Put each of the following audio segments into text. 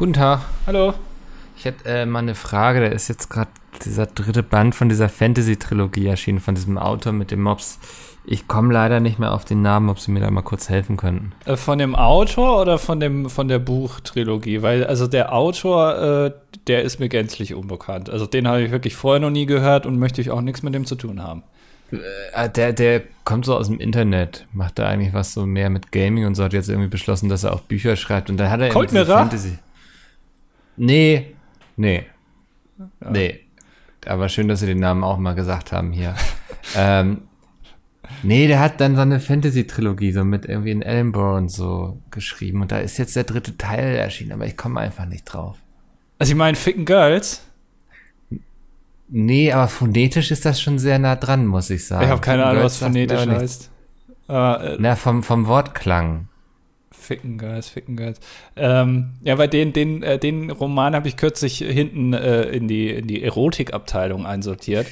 Guten Tag. Hallo. Ich hätte äh, mal eine Frage. Da ist jetzt gerade dieser dritte Band von dieser Fantasy-Trilogie erschienen, von diesem Autor mit dem Mops. Ich komme leider nicht mehr auf den Namen, ob Sie mir da mal kurz helfen könnten. Äh, von dem Autor oder von, dem, von der Buchtrilogie? Weil, also der Autor, äh, der ist mir gänzlich unbekannt. Also den habe ich wirklich vorher noch nie gehört und möchte ich auch nichts mit dem zu tun haben. Äh, der, der kommt so aus dem Internet, macht da eigentlich was so mehr mit Gaming und so, hat jetzt irgendwie beschlossen, dass er auch Bücher schreibt. Und dann hat er Cold Mirror? Fantasy. Nee, nee, Ja. nee. Aber schön, dass Sie den Namen auch mal gesagt haben hier. ähm, nee, der hat dann so eine Fantasy-Trilogie so mit irgendwie in Edinburgh und so geschrieben. Und da ist jetzt der dritte Teil erschienen, aber ich komme einfach nicht drauf. Also ich meine, Ficken Girls. Nee, aber phonetisch ist das schon sehr nah dran, muss ich sagen. ich habe keine Ahnung, was phonetisch heißt. Aber, äh, Na, vom, vom Wortklang. Ficken Girls, Ficken Girls. Ähm, ja, weil den, den, äh, den Roman habe ich kürzlich hinten äh, in die, in die Erotikabteilung einsortiert.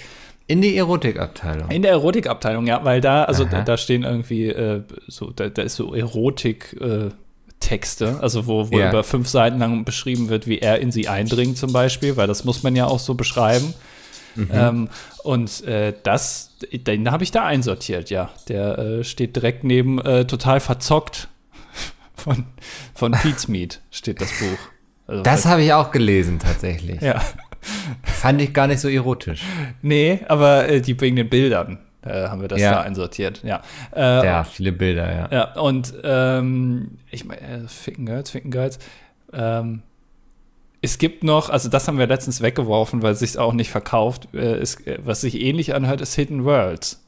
In die Erotikabteilung. In der Erotikabteilung, ja, weil da, also da, da stehen irgendwie äh, so, da, da ist so Erotik. Äh, Texte, also wo, wo Ja. über fünf Seiten lang beschrieben wird, wie er in sie eindringt zum Beispiel, weil das muss man ja auch so beschreiben. Mhm. Ähm, und äh, das, den habe ich da einsortiert, ja. Der äh, steht direkt neben äh, total verzockt von, von Pete's Meat steht das Buch. Also, Das habe ich auch gelesen, tatsächlich. ja. Fand ich gar nicht so erotisch. Nee, aber äh, die wegen den Bildern äh, haben wir das Ja. da einsortiert, ja. Äh, Ja, viele Bilder, ja. Ja, und ähm, ich meine, äh, Ficken Girls, Ficken Girls. Ähm, es gibt noch, also das haben wir letztens weggeworfen, weil es sich auch nicht verkauft. Äh, es, äh, was sich ähnlich anhört, ist Hidden Worlds.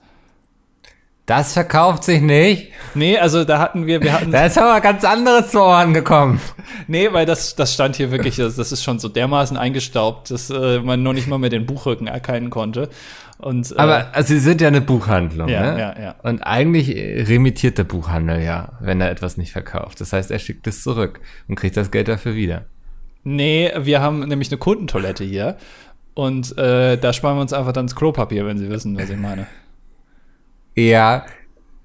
Das verkauft sich nicht. Nee, also da hatten wir, wir hatten, Da ist aber ganz anderes zu Ohren gekommen. nee, weil das, das stand hier wirklich, das, das ist schon so dermaßen eingestaubt, dass äh, man noch nicht mal mehr den Buchrücken erkennen konnte. Und, äh, Aber also, Sie sind ja eine Buchhandlung, Ja, ne? ja, ja. Und eigentlich remittiert der Buchhandel ja, wenn er etwas nicht verkauft. Das heißt, er schickt es zurück und kriegt das Geld dafür wieder. Nee, wir haben nämlich eine Kundentoilette hier. Und äh, da sparen wir uns einfach dann das Klopapier, wenn Sie wissen, was ich meine. Ja,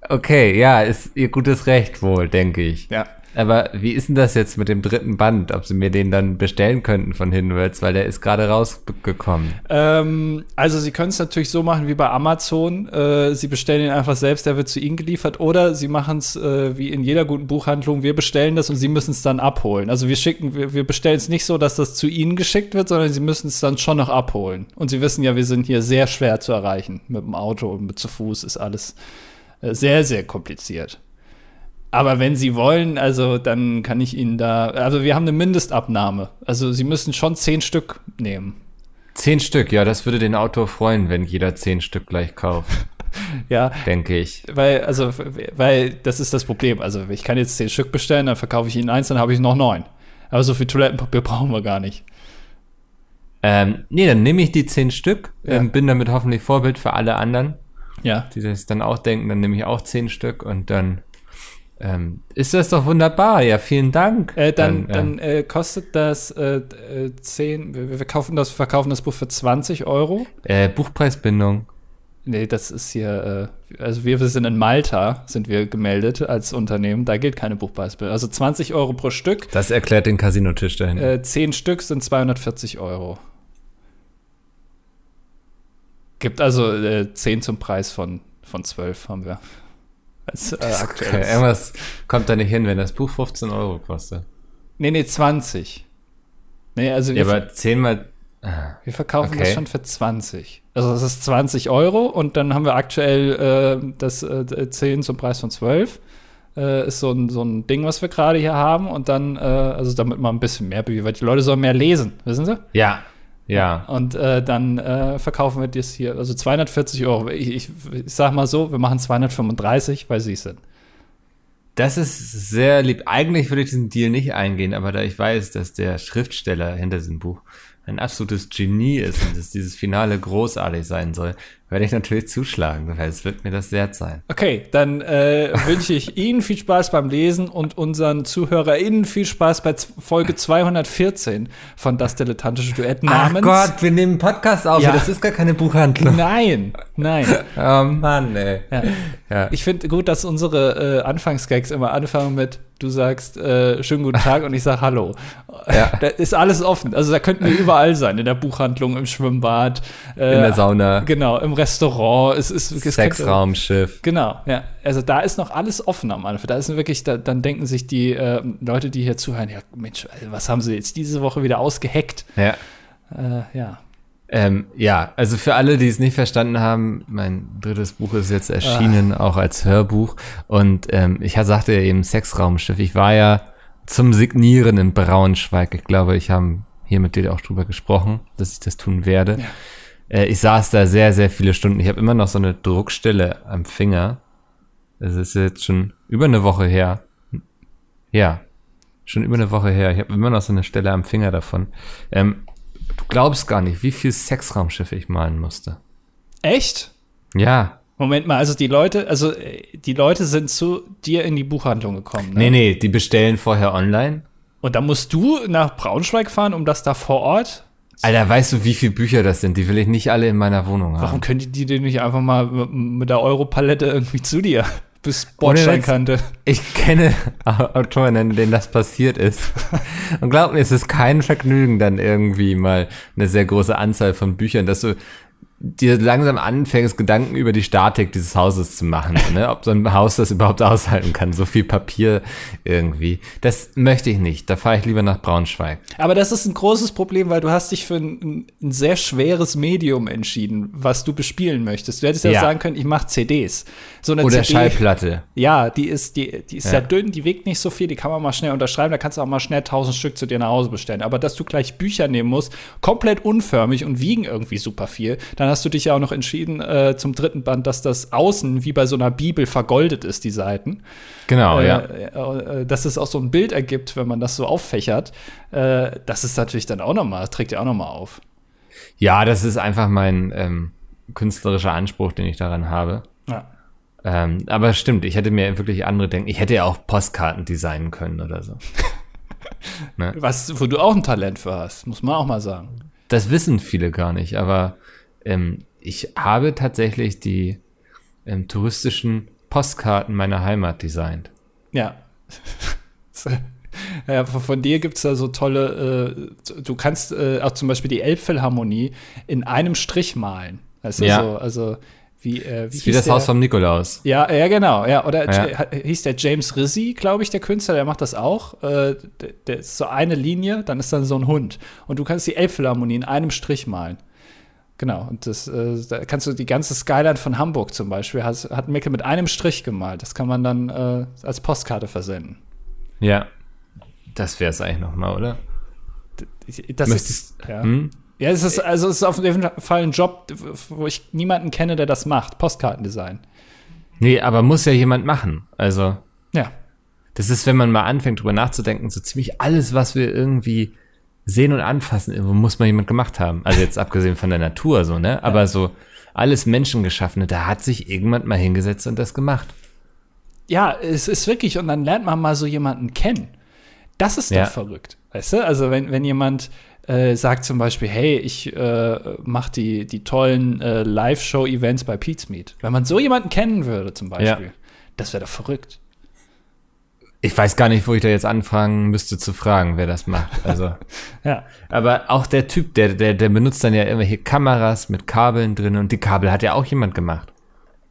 okay, ja, ist Ihr gutes Recht wohl, denke ich. Ja. Aber wie ist denn das jetzt mit dem dritten Band? Ob Sie mir den dann bestellen könnten von Hinwärts, weil der ist gerade rausgekommen. Ähm, also Sie können es natürlich so machen wie bei Amazon. Äh, Sie bestellen ihn einfach selbst, der wird zu Ihnen geliefert. Oder Sie machen es äh, wie in jeder guten Buchhandlung. Wir bestellen das und Sie müssen es dann abholen. Also wir schicken, wir, wir bestellen es nicht so, dass das zu Ihnen geschickt wird, sondern Sie müssen es dann schon noch abholen. Und Sie wissen ja, wir sind hier sehr schwer zu erreichen. Mit dem Auto und mit zu Fuß ist alles äh, sehr, sehr kompliziert. Aber wenn Sie wollen, also dann kann ich Ihnen da, also wir haben eine Mindestabnahme. Also Sie müssen schon zehn Stück nehmen. Zehn Stück, ja, das würde den Autor freuen, wenn jeder zehn Stück gleich kauft, Ja, denke ich. Weil, also, weil das ist das Problem. Also, ich kann jetzt zehn Stück bestellen, dann verkaufe ich Ihnen eins, dann habe ich noch neun. Aber so viel Toilettenpapier brauchen wir gar nicht. Ähm, nee, dann nehme ich die zehn Stück, Ja. ähm, bin damit hoffentlich Vorbild für alle anderen, Ja. die das dann auch denken, dann nehme ich auch zehn Stück und dann ähm, ist das doch wunderbar. Ja, vielen Dank. Äh, dann äh, dann äh, kostet das äh, äh, 10, wir wir verkaufen das, verkaufen das Buch für 20 Euro. äh, Buchpreisbindung. Nee, das ist hier, äh, also wir, wir sind in Malta, sind wir gemeldet als Unternehmen, da gilt keine Buchpreisbindung. Also 20 Euro pro Stück, Das erklärt den Casinotisch dahin. äh, 10 Stück sind 240 Euro. Gibt also äh, 10 zum Preis von, von 12 haben wir. Als, äh, Okay, aktuell. irgendwas kommt da nicht hin, wenn das Buch 15 Euro kostet. Nee, nee, 20. Nee, also wir, Ja, aber zehnmal. Ah, wir verkaufen okay. das schon für 20. Also das ist 20 Euro und dann haben wir aktuell äh, das äh, 10 zum Preis von 12. Äh, ist so ein, so ein Ding, was wir gerade hier haben und dann, äh, also damit man ein bisschen mehr, weil die Leute sollen mehr lesen, wissen Sie? Ja, ja. Und äh, dann äh, verkaufen wir das hier, also 240 Euro. Ich, ich, ich sag mal so, wir machen 235, weil sie es sind. Das ist sehr lieb. Eigentlich würde ich diesen Deal nicht eingehen, aber da ich weiß, dass der Schriftsteller hinter diesem Buch ein absolutes Genie ist und dass dieses Finale großartig sein soll, werde ich natürlich zuschlagen, weil es wird mir das wert sein. Okay, dann äh, wünsche ich Ihnen viel Spaß beim Lesen und unseren ZuhörerInnen viel Spaß bei Folge 214 von Das Dilettantische Duett Ach namens. Gott, wir nehmen einen Podcast auf, Ja. das ist gar keine Buchhandlung. Nein, nein. Oh Mann, ey. Ja. Ja. Ich finde gut, dass unsere äh, Anfangsgags immer anfangen mit du sagst äh, schönen guten Tag und ich sag Hallo. Ja. Da ist alles offen. Also da könnten wir überall sein, in der Buchhandlung, im Schwimmbad, äh, in der Sauna. Genau, im Restaurant. Es ist es Sexraumschiff. Genau, ja. Also da ist noch alles offen am Anfang. Da ist wirklich, da, dann denken sich die äh, Leute, die hier zuhören, ja Mensch, was haben sie jetzt diese Woche wieder ausgeheckt? Ja. Äh, ja. Ähm, ja, also für alle, die es nicht verstanden haben, mein drittes Buch ist jetzt erschienen, ah. auch als Hörbuch. Und ähm, ich sagte ja eben Sexraumschiff. Ich war ja zum Signieren in Braunschweig. Ich glaube, ich habe hier mit dir auch drüber gesprochen, dass ich das tun werde. Ja. Äh, ich saß da sehr, sehr viele Stunden. Ich habe immer noch so eine Druckstelle am Finger. Das ist jetzt schon über eine Woche her. Ja, schon über eine Woche her. Ich habe immer noch so eine Stelle am Finger davon. Ähm, Du glaubst gar nicht, wie viel Sexraumschiffe ich malen musste. Echt? Ja. Moment mal, also die Leute, also äh, die Leute sind zu dir in die Buchhandlung gekommen. Ne? Nee, nee, die bestellen vorher online. Und dann musst du nach Braunschweig fahren, um das da vor Ort. Alter, weißt du, wie viele Bücher das sind? Die will ich nicht alle in meiner Wohnung haben. Warum können die die nicht einfach mal mit der Europalette irgendwie zu dir? bis Bordsteinkante. Ich kenne Autoren, denen das passiert ist. Und glaub mir, es ist kein Vergnügen, dann irgendwie mal eine sehr große Anzahl von Büchern, dass du dir langsam anfängst, Gedanken über die Statik dieses Hauses zu machen, ne? ob so ein Haus das überhaupt aushalten kann, so viel Papier irgendwie. Das möchte ich nicht. Da fahre ich lieber nach Braunschweig. Aber das ist ein großes Problem, weil du hast dich für ein, ein sehr schweres Medium entschieden, was du bespielen möchtest. Du hättest ja, ja sagen können, ich mache CDs. So eine Oder CD, Schallplatte. Ja, die ist, die, die ist ja. sehr dünn, die wiegt nicht so viel, die kann man mal schnell unterschreiben, da kannst du auch mal schnell tausend Stück zu dir nach Hause bestellen. Aber dass du gleich Bücher nehmen musst, komplett unförmig und wiegen irgendwie super viel, dann hast du dich ja auch noch entschieden äh, zum dritten Band, dass das außen wie bei so einer Bibel vergoldet ist, die Seiten. Genau, äh, ja. Äh, dass es auch so ein Bild ergibt, wenn man das so auffächert. Äh, das ist natürlich dann auch nochmal, trägt ja auch nochmal auf. Ja, das ist einfach mein ähm, künstlerischer Anspruch, den ich daran habe. Ja. Ähm, aber stimmt, ich hätte mir wirklich andere denken. Ich hätte ja auch Postkarten designen können oder so. ne? Was, wo du auch ein Talent für hast, muss man auch mal sagen. Das wissen viele gar nicht, aber ähm, ich habe tatsächlich die ähm, touristischen Postkarten meiner Heimat designt. Ja. ja von dir gibt es da so tolle, äh, du kannst äh, auch zum Beispiel die Elbphilharmonie in einem Strich malen. Du, ja. so, also wie, äh, wie, wie das der? Haus vom Nikolaus. Ja, ja, genau. Ja, oder ja. hieß der James Rizzi, glaube ich, der Künstler, der macht das auch. Äh, der, der, ist so eine Linie, dann ist dann so ein Hund. Und du kannst die Elbphilharmonie in einem Strich malen. Genau, und das, äh, da kannst du die ganze Skyline von Hamburg zum Beispiel, has, hat Mickel mit einem Strich gemalt. Das kann man dann äh, als Postkarte versenden. Ja, das wäre es eigentlich nochmal, oder? Das Möchtest, ist, ja. Hm? Ja, es ist, also es ist auf jeden Fall ein Job, wo ich niemanden kenne, der das macht. Postkartendesign. Nee, aber muss ja jemand machen. Also. Ja. Das ist, wenn man mal anfängt, drüber nachzudenken, so ziemlich alles, was wir irgendwie sehen und anfassen, muss man jemand gemacht haben. Also jetzt abgesehen von der Natur, so, ne? Aber ja. so alles Menschengeschaffene, da hat sich irgendjemand mal hingesetzt und das gemacht. Ja, es ist wirklich, und dann lernt man mal so jemanden kennen. Das ist doch ja. verrückt. Weißt du? Also, wenn, wenn jemand äh, sagt zum Beispiel, hey, ich äh, mache die, die tollen äh, Live-Show-Events bei Pete's Meet. Wenn man so jemanden kennen würde, zum Beispiel, ja. das wäre doch verrückt. Ich weiß gar nicht, wo ich da jetzt anfangen müsste zu fragen, wer das macht. Also, ja. Aber auch der Typ, der, der, der benutzt dann ja irgendwelche Kameras mit Kabeln drin und die Kabel hat ja auch jemand gemacht.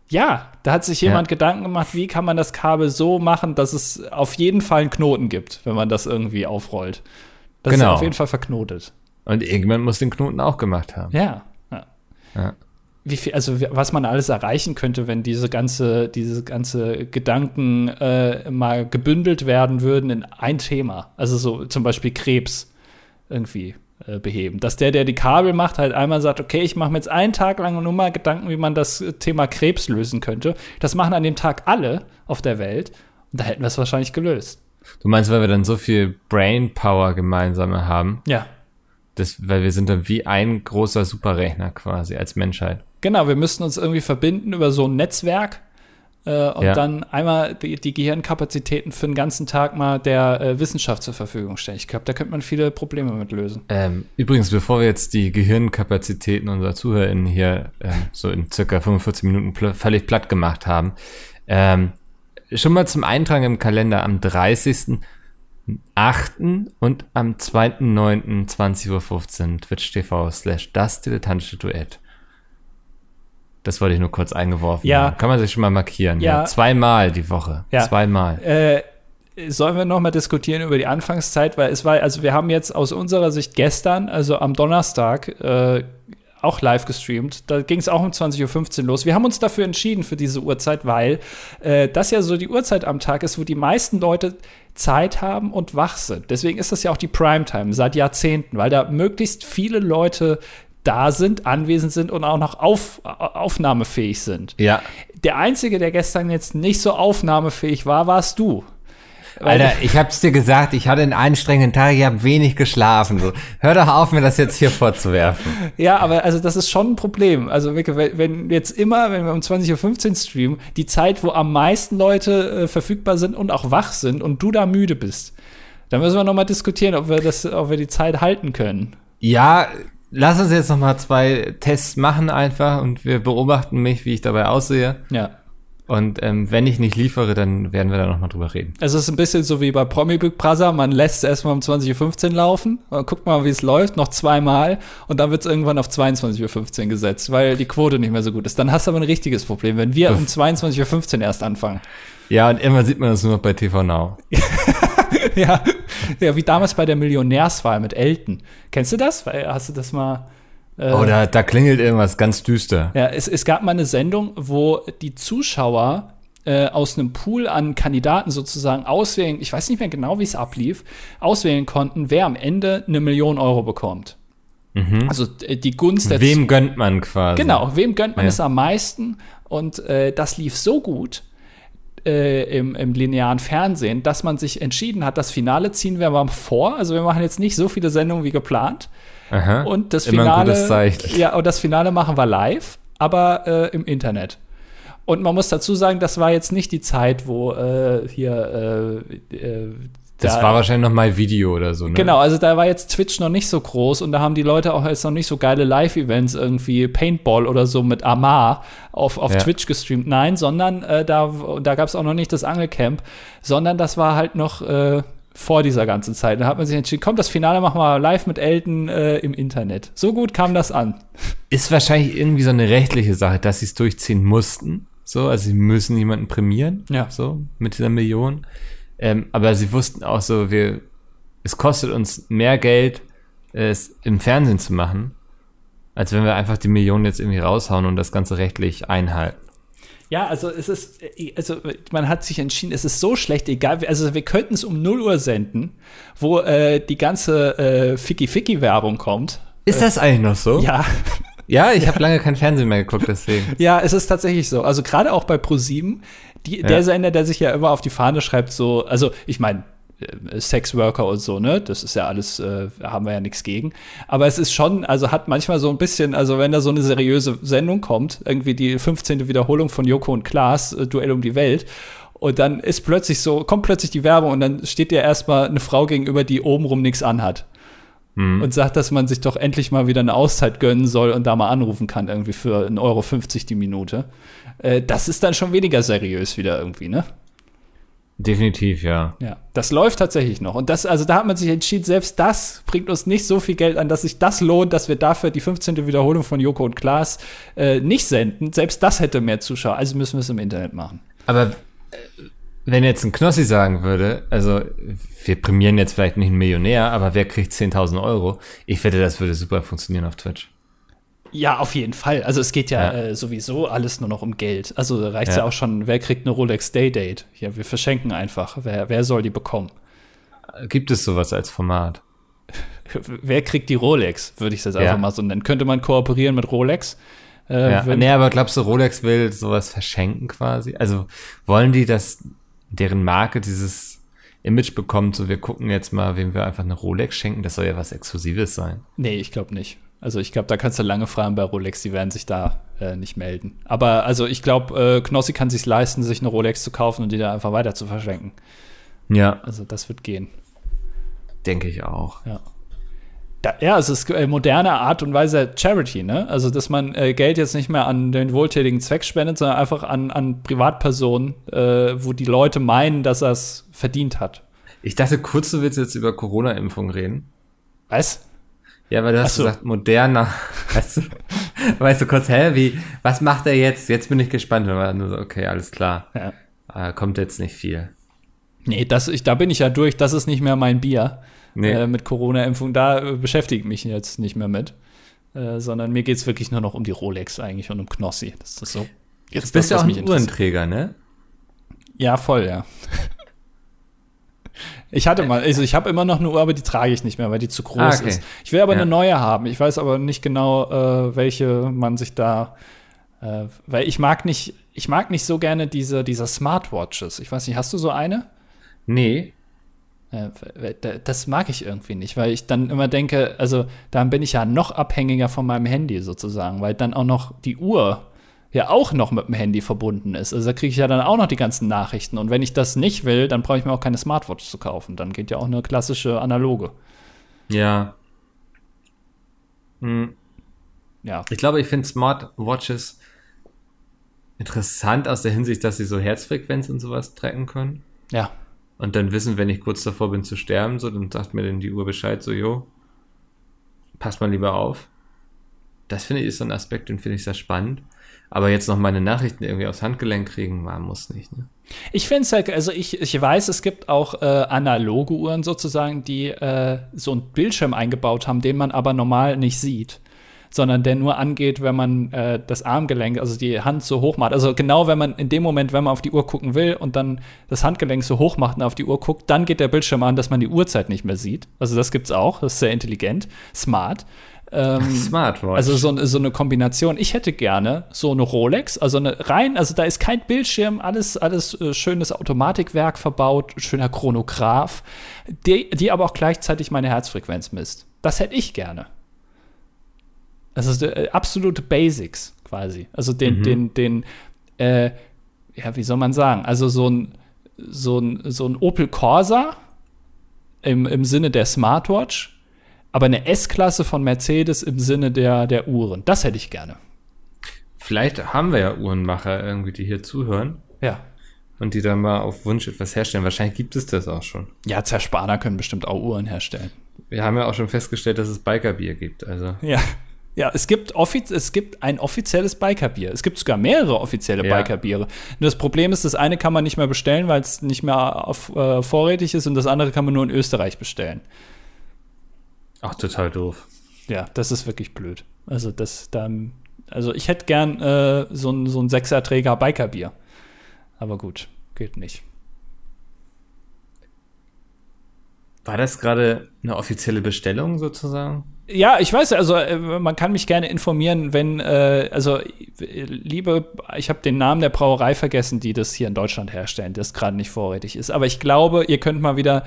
Ja, da hat sich jemand ja. Gedanken gemacht, wie kann man das Kabel so machen, dass es auf jeden Fall einen Knoten gibt, wenn man das irgendwie aufrollt. Das genau. ist auf jeden Fall verknotet. Und irgendjemand muss den Knoten auch gemacht haben. Ja. ja. ja. Wie viel, also was man alles erreichen könnte, wenn diese ganze, diese ganze Gedanken äh, mal gebündelt werden würden in ein Thema. Also so zum Beispiel Krebs irgendwie äh, beheben. Dass der, der die Kabel macht, halt einmal sagt, okay, ich mache mir jetzt einen Tag lang nur mal Gedanken, wie man das Thema Krebs lösen könnte. Das machen an dem Tag alle auf der Welt und da hätten wir es wahrscheinlich gelöst. Du meinst, weil wir dann so viel Brainpower gemeinsam haben? Ja. Das, weil wir sind dann wie ein großer Superrechner quasi als Menschheit. Genau, wir müssten uns irgendwie verbinden über so ein Netzwerk äh, und ja. dann einmal die, die, Gehirnkapazitäten für den ganzen Tag mal der äh, Wissenschaft zur Verfügung stellen. Ich glaube, da könnte man viele Probleme mit lösen. Ähm, übrigens, bevor wir jetzt die Gehirnkapazitäten unserer ZuhörerInnen hier äh, so in circa 45 Minuten pl völlig platt gemacht haben, ähm, schon mal zum Eintragen im Kalender am 30.08. und am 2.9.20.15 Uhr Twitch TV slash das dilettantische Duett. Das wollte ich nur kurz eingeworfen Ja. haben. Kann man sich schon mal markieren. Ja. Zweimal die Woche. Ja. Zweimal. Äh, sollen wir noch mal diskutieren über die Anfangszeit, weil es war, also wir haben jetzt aus unserer Sicht gestern, also am Donnerstag, äh, auch live gestreamt. Da ging es auch um 20.15 Uhr los. Wir haben uns dafür entschieden für diese Uhrzeit, weil äh, das ja so die Uhrzeit am Tag ist, wo die meisten Leute Zeit haben und wach sind. Deswegen ist das ja auch die Primetime seit Jahrzehnten, weil da möglichst viele Leute da sind, anwesend sind und auch noch auf, aufnahmefähig sind. Ja. Der Einzige, der gestern jetzt nicht so aufnahmefähig war, warst du. Weil- Alter, ich hab's dir gesagt, ich hatte einen anstrengenden Tag, ich habe wenig geschlafen. So. Hör doch auf, mir das jetzt hier vorzuwerfen. Ja, aber also das ist schon ein Problem. Also wirklich, wenn, jetzt immer, wenn wir um 20.15 Uhr streamen, die Zeit, wo am meisten Leute äh, verfügbar sind und auch wach sind und du da müde bist, dann müssen wir noch mal diskutieren, ob wir, das, ob wir die Zeit halten können. Ja, lass uns jetzt noch mal zwei Tests machen einfach und wir beobachten mich, wie ich dabei aussehe. Ja. Und ähm, wenn ich nicht liefere, dann werden wir da noch mal drüber reden. Es ist ein bisschen so wie bei Promi Big Brother. Man lässt es erstmal um 20.15 Uhr laufen, guckt mal, wie es läuft, noch zweimal und dann wird es irgendwann auf 22.15 Uhr gesetzt, weil die Quote nicht mehr so gut ist. Dann hast du aber ein richtiges Problem, wenn wir um 22.15 Uhr erst anfangen. Ja, und immer sieht man das nur noch bei TV Now. ja, ja, wie damals bei der Millionärswahl mit Elton. Kennst du das? Hast du das mal? Äh, Oh, da, da klingelt irgendwas ganz düster. ja, es, es gab mal eine Sendung, wo die Zuschauer äh, aus einem Pool an Kandidaten sozusagen auswählen, ich weiß nicht mehr genau, wie es ablief, auswählen konnten, wer am Ende eine Million Euro bekommt. Also äh, die Gunst der Wem gönnt man quasi? Genau, wem gönnt man Ja. es am meisten? Und äh, das lief so gut äh, im, im linearen Fernsehen, dass man sich entschieden hat, das Finale ziehen wir mal vor. Also wir machen jetzt nicht so viele Sendungen wie geplant. Aha. Und das Finale, ja, und das Finale machen wir live, aber äh, im Internet. Und man muss dazu sagen, das war jetzt nicht die Zeit, wo äh, hier äh, äh, Das da- war wahrscheinlich noch mal Video oder so, ne? Genau, also da war jetzt Twitch noch nicht so groß und da haben die Leute auch jetzt noch nicht so geile Live-Events, irgendwie Paintball oder so mit Amar auf, auf Ja. Twitch gestreamt. Nein, sondern äh, da, da gab es auch noch nicht das Angelcamp, sondern das war halt noch äh, vor dieser ganzen Zeit. Da hat man sich entschieden, komm, das Finale machen wir live mit Elton äh, im Internet. So gut kam das an. Ist wahrscheinlich irgendwie so eine rechtliche Sache, dass sie es durchziehen mussten. So, also sie müssen jemanden prämieren. Ja. So, mit dieser Million. Ähm, aber sie wussten auch so, wir, es kostet uns mehr Geld, es im Fernsehen zu machen, als wenn wir einfach die Million jetzt irgendwie raushauen und das Ganze rechtlich einhalten. Ja, also es ist, also man hat sich entschieden, es ist so schlecht, egal, also wir könnten es um 0 Uhr senden, wo äh, die ganze äh, Ficky-Ficky-Werbung kommt. Ist das eigentlich noch so? Ja, Ja, ich habe lange kein Fernsehen mehr geguckt, deswegen. Ja, es ist tatsächlich so. Also gerade auch bei ProSieben, die, der Sender, der sich ja immer auf die Fahne schreibt, so, also ich meine, äh, Sexworker und so, ne? Das ist ja alles, äh, haben wir ja nichts gegen. Aber es ist schon, also hat manchmal so ein bisschen, also wenn da so eine seriöse Sendung kommt, irgendwie die 15. Wiederholung von Joko und Klaas, äh, Duell um die Welt, und dann ist plötzlich so, kommt plötzlich die Werbung und dann steht dir erstmal eine Frau gegenüber, die obenrum nichts anhat. Und sagt, dass man sich doch endlich mal wieder eine Auszeit gönnen soll und da mal anrufen kann, irgendwie für 1,50 Euro die Minute. Äh, das ist dann schon weniger seriös wieder irgendwie, ne? Definitiv, ja. Ja, das läuft tatsächlich noch. Und das, also da hat man sich entschieden, selbst das bringt uns nicht so viel Geld an, dass sich das lohnt, dass wir dafür die 15. Wiederholung von Joko und Klaas äh, nicht senden. Selbst das hätte mehr Zuschauer. Also müssen wir es im Internet machen. Aber äh, wenn jetzt ein Knossi sagen würde, also wir prämieren jetzt vielleicht nicht einen Millionär, aber wer kriegt 10.000 Euro? Ich wette, das würde super funktionieren auf Twitch. Ja, auf jeden Fall. Also es geht ja, Ja. Äh, sowieso alles nur noch um Geld. Also da reicht ja. Ja. auch schon, wer kriegt eine Rolex Day Date? Ja, wir verschenken einfach. Wer, wer soll die bekommen? Gibt es sowas als Format? Wer kriegt die Rolex, würde ich das einfach Ja. mal so nennen. Könnte man kooperieren mit Rolex? Äh, Ja. Nee, aber glaubst du, Rolex will sowas verschenken quasi? Also wollen die, dass deren Marke dieses Image bekommt, so wir gucken jetzt mal, wem wir einfach eine Rolex schenken? Das soll ja was Exklusives sein. Nee, ich glaube nicht. Also ich glaube, da kannst du lange fragen bei Rolex, die werden sich da äh, nicht melden. Aber also ich glaube, äh, Knossi kann sich leisten, sich eine Rolex zu kaufen und die da einfach weiter zu verschenken. Ja, Also das wird gehen. denke ich auch. Ja. Da, ja, es ist äh, moderne Art und Weise Charity, ne? Also, dass man äh, Geld jetzt nicht mehr an den wohltätigen Zweck spendet, sondern einfach an, an Privatpersonen, äh, wo die Leute meinen, dass er es verdient hat. Ich dachte kurz, du willst jetzt über Corona-Impfung reden. Was? Ja, weil du hast so. gesagt, moderner. Weißt du, weißt du kurz, hä, wie, was macht er jetzt? Jetzt bin ich gespannt. Und nur so, okay, alles klar. Ja. Äh, kommt jetzt nicht viel. Nee, das, ich, da bin ich ja durch. Das ist nicht mehr mein Bier Nee. äh, mit Corona-Impfung. Da äh, beschäftige ich mich jetzt nicht mehr mit. Äh, sondern mir geht es wirklich nur noch um die Rolex eigentlich und um Knossi. Das ist so. Jetzt bist du das, auch was ein. Uhrenträger, ne? Ja, voll, ja. Ich hatte mal, also ich habe immer noch eine Uhr, aber die trage ich nicht mehr, weil die zu groß Ah, okay. ist. Ich will aber Ja. eine neue haben. Ich weiß aber nicht genau, äh, welche man sich da, äh, weil ich mag nicht, ich mag nicht so gerne diese, diese Smartwatches. Ich weiß nicht, hast du so eine? Nee. Äh, das mag ich irgendwie nicht, weil ich dann immer denke, also dann bin ich ja noch abhängiger von meinem Handy sozusagen, weil dann auch noch die Uhr ja auch noch mit dem Handy verbunden ist. Also da kriege ich ja dann auch noch die ganzen Nachrichten. Und wenn ich das nicht will, dann brauche ich mir auch keine Smartwatch zu kaufen. Dann geht ja auch eine klassische analoge. Ja. Hm. Ja. Ich glaube, ich finde Smartwatches interessant aus der Hinsicht, dass sie so Herzfrequenz und sowas tracken können. Ja. Und dann wissen, wenn ich kurz davor bin zu sterben, so, dann sagt mir dann die Uhr Bescheid, so, jo, passt mal lieber auf. Das finde ich ist so ein Aspekt, den finde ich sehr spannend. Aber jetzt noch meine Nachrichten irgendwie aufs Handgelenk kriegen, man muss nicht, ne? Ich finde es halt, also ich, ich weiß, es gibt auch äh, analoge Uhren sozusagen, die äh, so einen Bildschirm eingebaut haben, den man aber normal nicht sieht, sondern der nur angeht, wenn man äh, das Armgelenk, also die Hand so hoch macht. Also genau, wenn man in dem Moment, wenn man auf die Uhr gucken will und dann das Handgelenk so hoch macht und auf die Uhr guckt, dann geht der Bildschirm an, dass man die Uhrzeit nicht mehr sieht. Also das gibt's auch, das ist sehr intelligent, smart. Ähm, Smartwatch. also so, so eine Kombination. Ich hätte gerne so eine Rolex, also eine rein, also da ist kein Bildschirm, alles, alles äh, schönes Automatikwerk verbaut, schöner Chronograph, die, die aber auch gleichzeitig meine Herzfrequenz misst. Das hätte ich gerne. Das ist äh, absolute Basics quasi. Also den, Mhm. den, den, äh, ja, wie soll man sagen? Also so ein, so ein, so ein Opel Corsa im, im Sinne der Smartwatch, aber eine S-Klasse von Mercedes im Sinne der, der Uhren. Das hätte ich gerne. Vielleicht haben wir ja Uhrenmacher irgendwie, die hier zuhören Ja. und die dann mal auf Wunsch etwas herstellen. Wahrscheinlich gibt es das auch schon. Ja, Zerspaner können bestimmt auch Uhren herstellen. Wir haben ja auch schon festgestellt, dass es Bikerbier gibt. Also Ja. Ja, es gibt, offiz es gibt ein offizielles Bikerbier. Es gibt sogar mehrere offizielle Ja. Bikerbiere. Nur das Problem ist, das eine kann man nicht mehr bestellen, weil es nicht mehr auf, äh, vorrätig ist und das andere kann man nur in Österreich bestellen. Auch total doof. Ja, das ist wirklich blöd. Also das da, also ich hätte gern äh, so ein so ein Sechserträger Bikerbier. Aber gut, geht nicht. War das gerade eine offizielle Bestellung sozusagen? Ja, ich weiß, also äh, man kann mich gerne informieren, wenn, äh, also liebe, ich habe den Namen der Brauerei vergessen, die das hier in Deutschland herstellen, das gerade nicht vorrätig ist. Aber ich glaube, ihr könnt mal wieder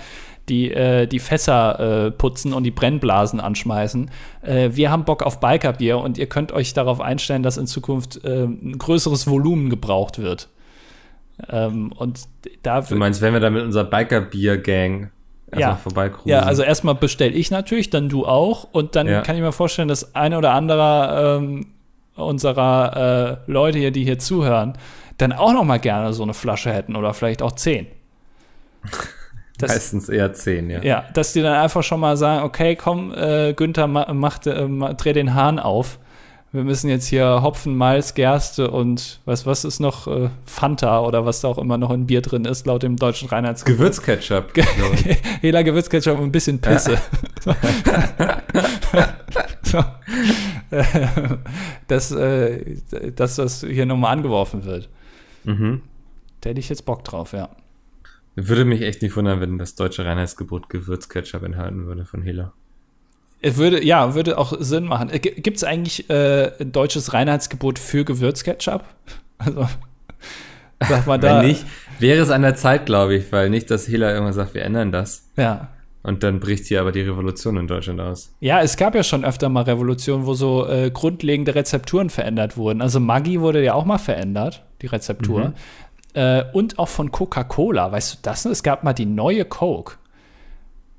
die, äh, die Fässer äh, putzen und die Brennblasen anschmeißen. Äh, wir haben Bock auf Bikerbier und ihr könnt euch darauf einstellen, dass in Zukunft äh, ein größeres Volumen gebraucht wird. Ähm, und da Du meinst, wenn wir da mit unserer Bikerbier-Gang Ja. Ja, also erstmal bestelle ich natürlich, dann du auch. Und dann Ja. kann ich mir vorstellen, dass ein oder andere ähm, unserer äh, Leute hier, die hier zuhören, dann auch noch mal gerne so eine Flasche hätten oder vielleicht auch zehn. Das, Meistens eher zehn, ja. ja, dass die dann einfach schon mal sagen, okay, komm, äh, Günther, ma, mach, äh, dreh den Hahn auf. Wir müssen jetzt hier Hopfen, Malz, Gerste und was, was ist noch äh, Fanta oder was da auch immer noch in Bier drin ist, laut dem deutschen Reinheitsgebot. Gewürzketchup. ich. Hela Gewürzketchup und ein bisschen Pisse. so. Äh, dass, äh, dass das hier nochmal angeworfen wird. mhm. Da hätte ich jetzt Bock drauf, ja. Würde mich echt nicht wundern, wenn das deutsche Reinheitsgebot Gewürzketchup enthalten würde von Hela. Es würde, ja, würde auch Sinn machen. Gibt es eigentlich äh, ein deutsches Reinheitsgebot für Gewürzketchup? Also, sag mal da. Wenn nicht, wäre es an der Zeit, glaube ich, weil nicht, dass Hela irgendwann sagt, wir ändern das. Ja. Und dann bricht hier aber die Revolution in Deutschland aus. Ja, es gab ja schon öfter mal Revolutionen, wo so äh, grundlegende Rezepturen verändert wurden. Also Maggi wurde ja auch mal verändert, die Rezeptur. Mhm. Äh, und auch von Coca-Cola, weißt du das? Es gab mal die neue Coke.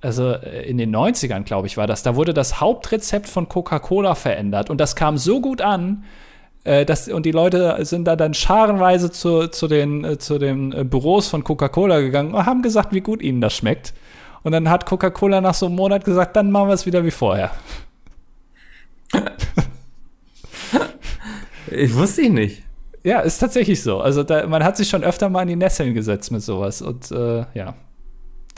Also äh, in den 90ern, glaube ich, war das, da wurde das Hauptrezept von Coca-Cola verändert und das kam so gut an, äh, das, und die Leute sind da dann scharenweise zu, zu den, äh, zu den Büros von Coca-Cola gegangen und haben gesagt, wie gut ihnen das schmeckt. Und dann hat Coca-Cola nach so einem Monat gesagt, dann machen wir es wieder wie vorher. ich wusste ich nicht. Ja, ist tatsächlich so. Also da, man hat sich schon öfter mal in die Nesseln gesetzt mit sowas. Und äh, ja.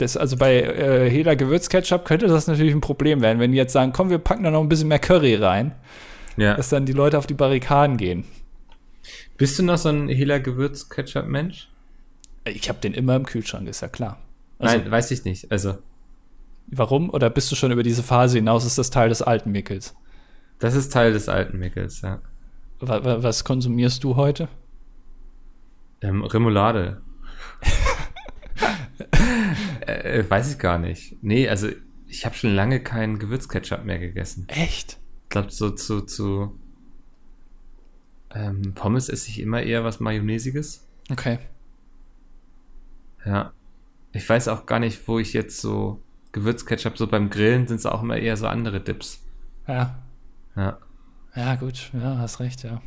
Das, also bei äh, Hela Gewürzketchup könnte das natürlich ein Problem werden, wenn die jetzt sagen, komm, wir packen da noch ein bisschen mehr Curry rein. Ja. Dass dann die Leute auf die Barrikaden gehen. Bist du noch so ein Hela Gewürzketchup-Mensch? Ich habe den immer im Kühlschrank, ist ja klar. Also, Nein, weiß ich nicht. Also. Warum? Oder bist du schon über diese Phase hinaus? Ist das Teil des alten Mickels? Das ist Teil des alten Mickels, ja. Was, was konsumierst du heute? Ähm, Remoulade. äh, weiß ich gar nicht. Nee, also ich habe schon lange keinen Gewürzketchup mehr gegessen. Echt? Ich glaube, so zu, zu ähm, Pommes esse ich immer eher was Mayonnaisiges. Okay. Ja. Ich weiß auch gar nicht, wo ich jetzt so Gewürzketchup, so beim Grillen sind es auch immer eher so andere Dips. Ja. Ja. Ja, gut, ja, hast recht, ja.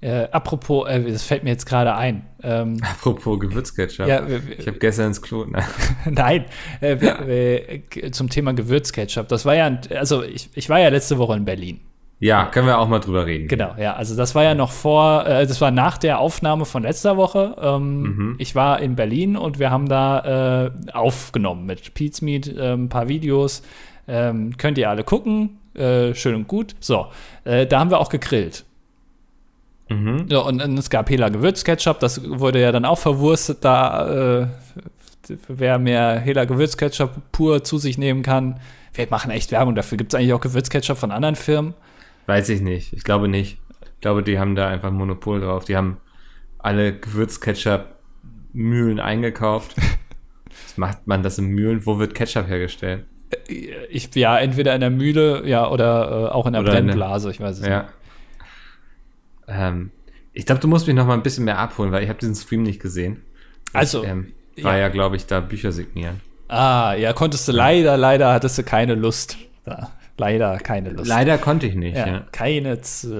Äh, apropos, äh, das fällt mir jetzt gerade ein. Ähm, apropos Gewürzketchup. Ja, ich habe gestern ins Klo. Ne? Nein, äh, wir, wir, zum Thema Gewürzketchup. Das war ja, also ich, ich war ja letzte Woche in Berlin. Ja, können wir auch mal drüber reden. Genau, ja. Also das war ja noch vor, äh, das war nach der Aufnahme von letzter Woche. Ähm, mhm. Ich war in Berlin und wir haben da äh, aufgenommen mit Pete's Meet äh, ein paar Videos. Ähm, könnt ihr alle gucken. Äh, schön und gut. So, äh, da haben wir auch gegrillt. Mhm. Ja, und, und, es gab Hela Gewürzketchup, das wurde ja dann auch verwurstet, da äh, wer mehr Hela Gewürzketchup pur zu sich nehmen kann. Wir machen echt Werbung dafür. Gibt es eigentlich auch Gewürzketchup von anderen Firmen? Weiß ich nicht. Ich glaube nicht. Ich glaube, die haben da einfach ein Monopol drauf. Die haben alle Gewürzketchup-Mühlen eingekauft. Was macht man das in Mühlen? Wo wird Ketchup hergestellt? Ich, ja, entweder in der Mühle, ja, oder äh, auch in der oder Brennblase, ich weiß es ja. nicht. Ähm, ich glaube, du musst mich noch mal ein bisschen mehr abholen, weil ich habe diesen Stream nicht gesehen. Also, ich, ähm, war ja, ja glaube ich, da Bücher signieren. Ah, ja, konntest du leider, leider hattest du keine Lust. Da leider keine Lust. Leider konnte ich nicht, ja. ja. Keine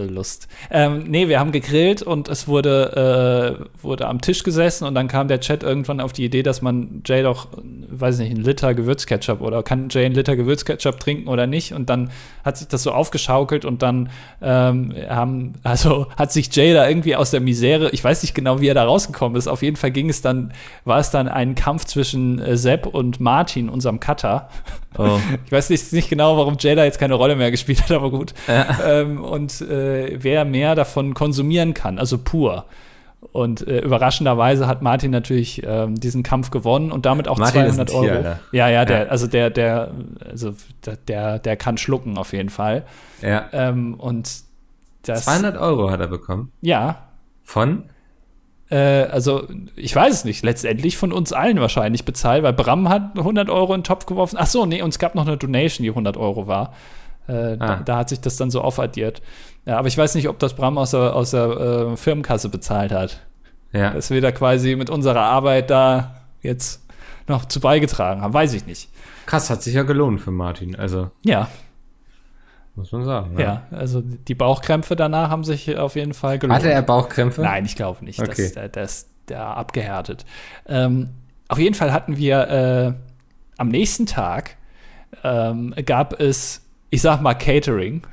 Lust. Ähm, nee, wir haben gegrillt und es wurde, äh, wurde am Tisch gesessen und dann kam der Chat irgendwann auf die Idee, dass man Jay doch, weiß nicht, einen Liter Gewürzketchup oder kann Jay einen Liter Gewürzketchup trinken oder nicht und dann hat sich das so aufgeschaukelt und dann ähm, haben, also hat sich Jay da irgendwie aus der Misere, ich weiß nicht genau, wie er da rausgekommen ist, auf jeden Fall ging es dann, war es dann ein Kampf zwischen äh, Sepp und Martin, unserem Cutter. Oh. Ich weiß nicht, nicht genau, warum Jay da jetzt keine Rolle mehr gespielt hat, aber gut. Ja. Ähm, und äh, wer mehr davon konsumieren kann, also pur. Und äh, überraschenderweise hat Martin natürlich ähm, diesen Kampf gewonnen und damit auch Martin 200 Euro. Tier, ja, ja, der, ja. also der, der, also der, der kann schlucken auf jeden Fall. Ja. Ähm, und das. 200 Euro hat er bekommen. Ja. Von? Äh, also ich weiß es nicht, letztendlich von uns allen wahrscheinlich bezahlt, weil Bram hat 100 Euro in den Topf geworfen. Ach so, nee, und es gab noch eine Donation, die 100 Euro war. Äh, ah. da, da, hat sich das dann so aufaddiert. Ja, aber ich weiß nicht, ob das Bram aus der, aus der äh, Firmenkasse bezahlt hat. Ja. Dass wir da quasi mit unserer Arbeit da jetzt noch zu beigetragen haben, weiß ich nicht. Krass, hat sich ja gelohnt für Martin, also. Ja, muss man sagen. Ja. ja, also die Bauchkrämpfe danach haben sich auf jeden Fall gelohnt. Hatte er Bauchkrämpfe? Nein, ich glaube nicht. Okay. Das, der, der ist der abgehärtet. Ähm, auf jeden Fall hatten wir äh, am nächsten Tag ähm, gab es, ich sag mal, Catering.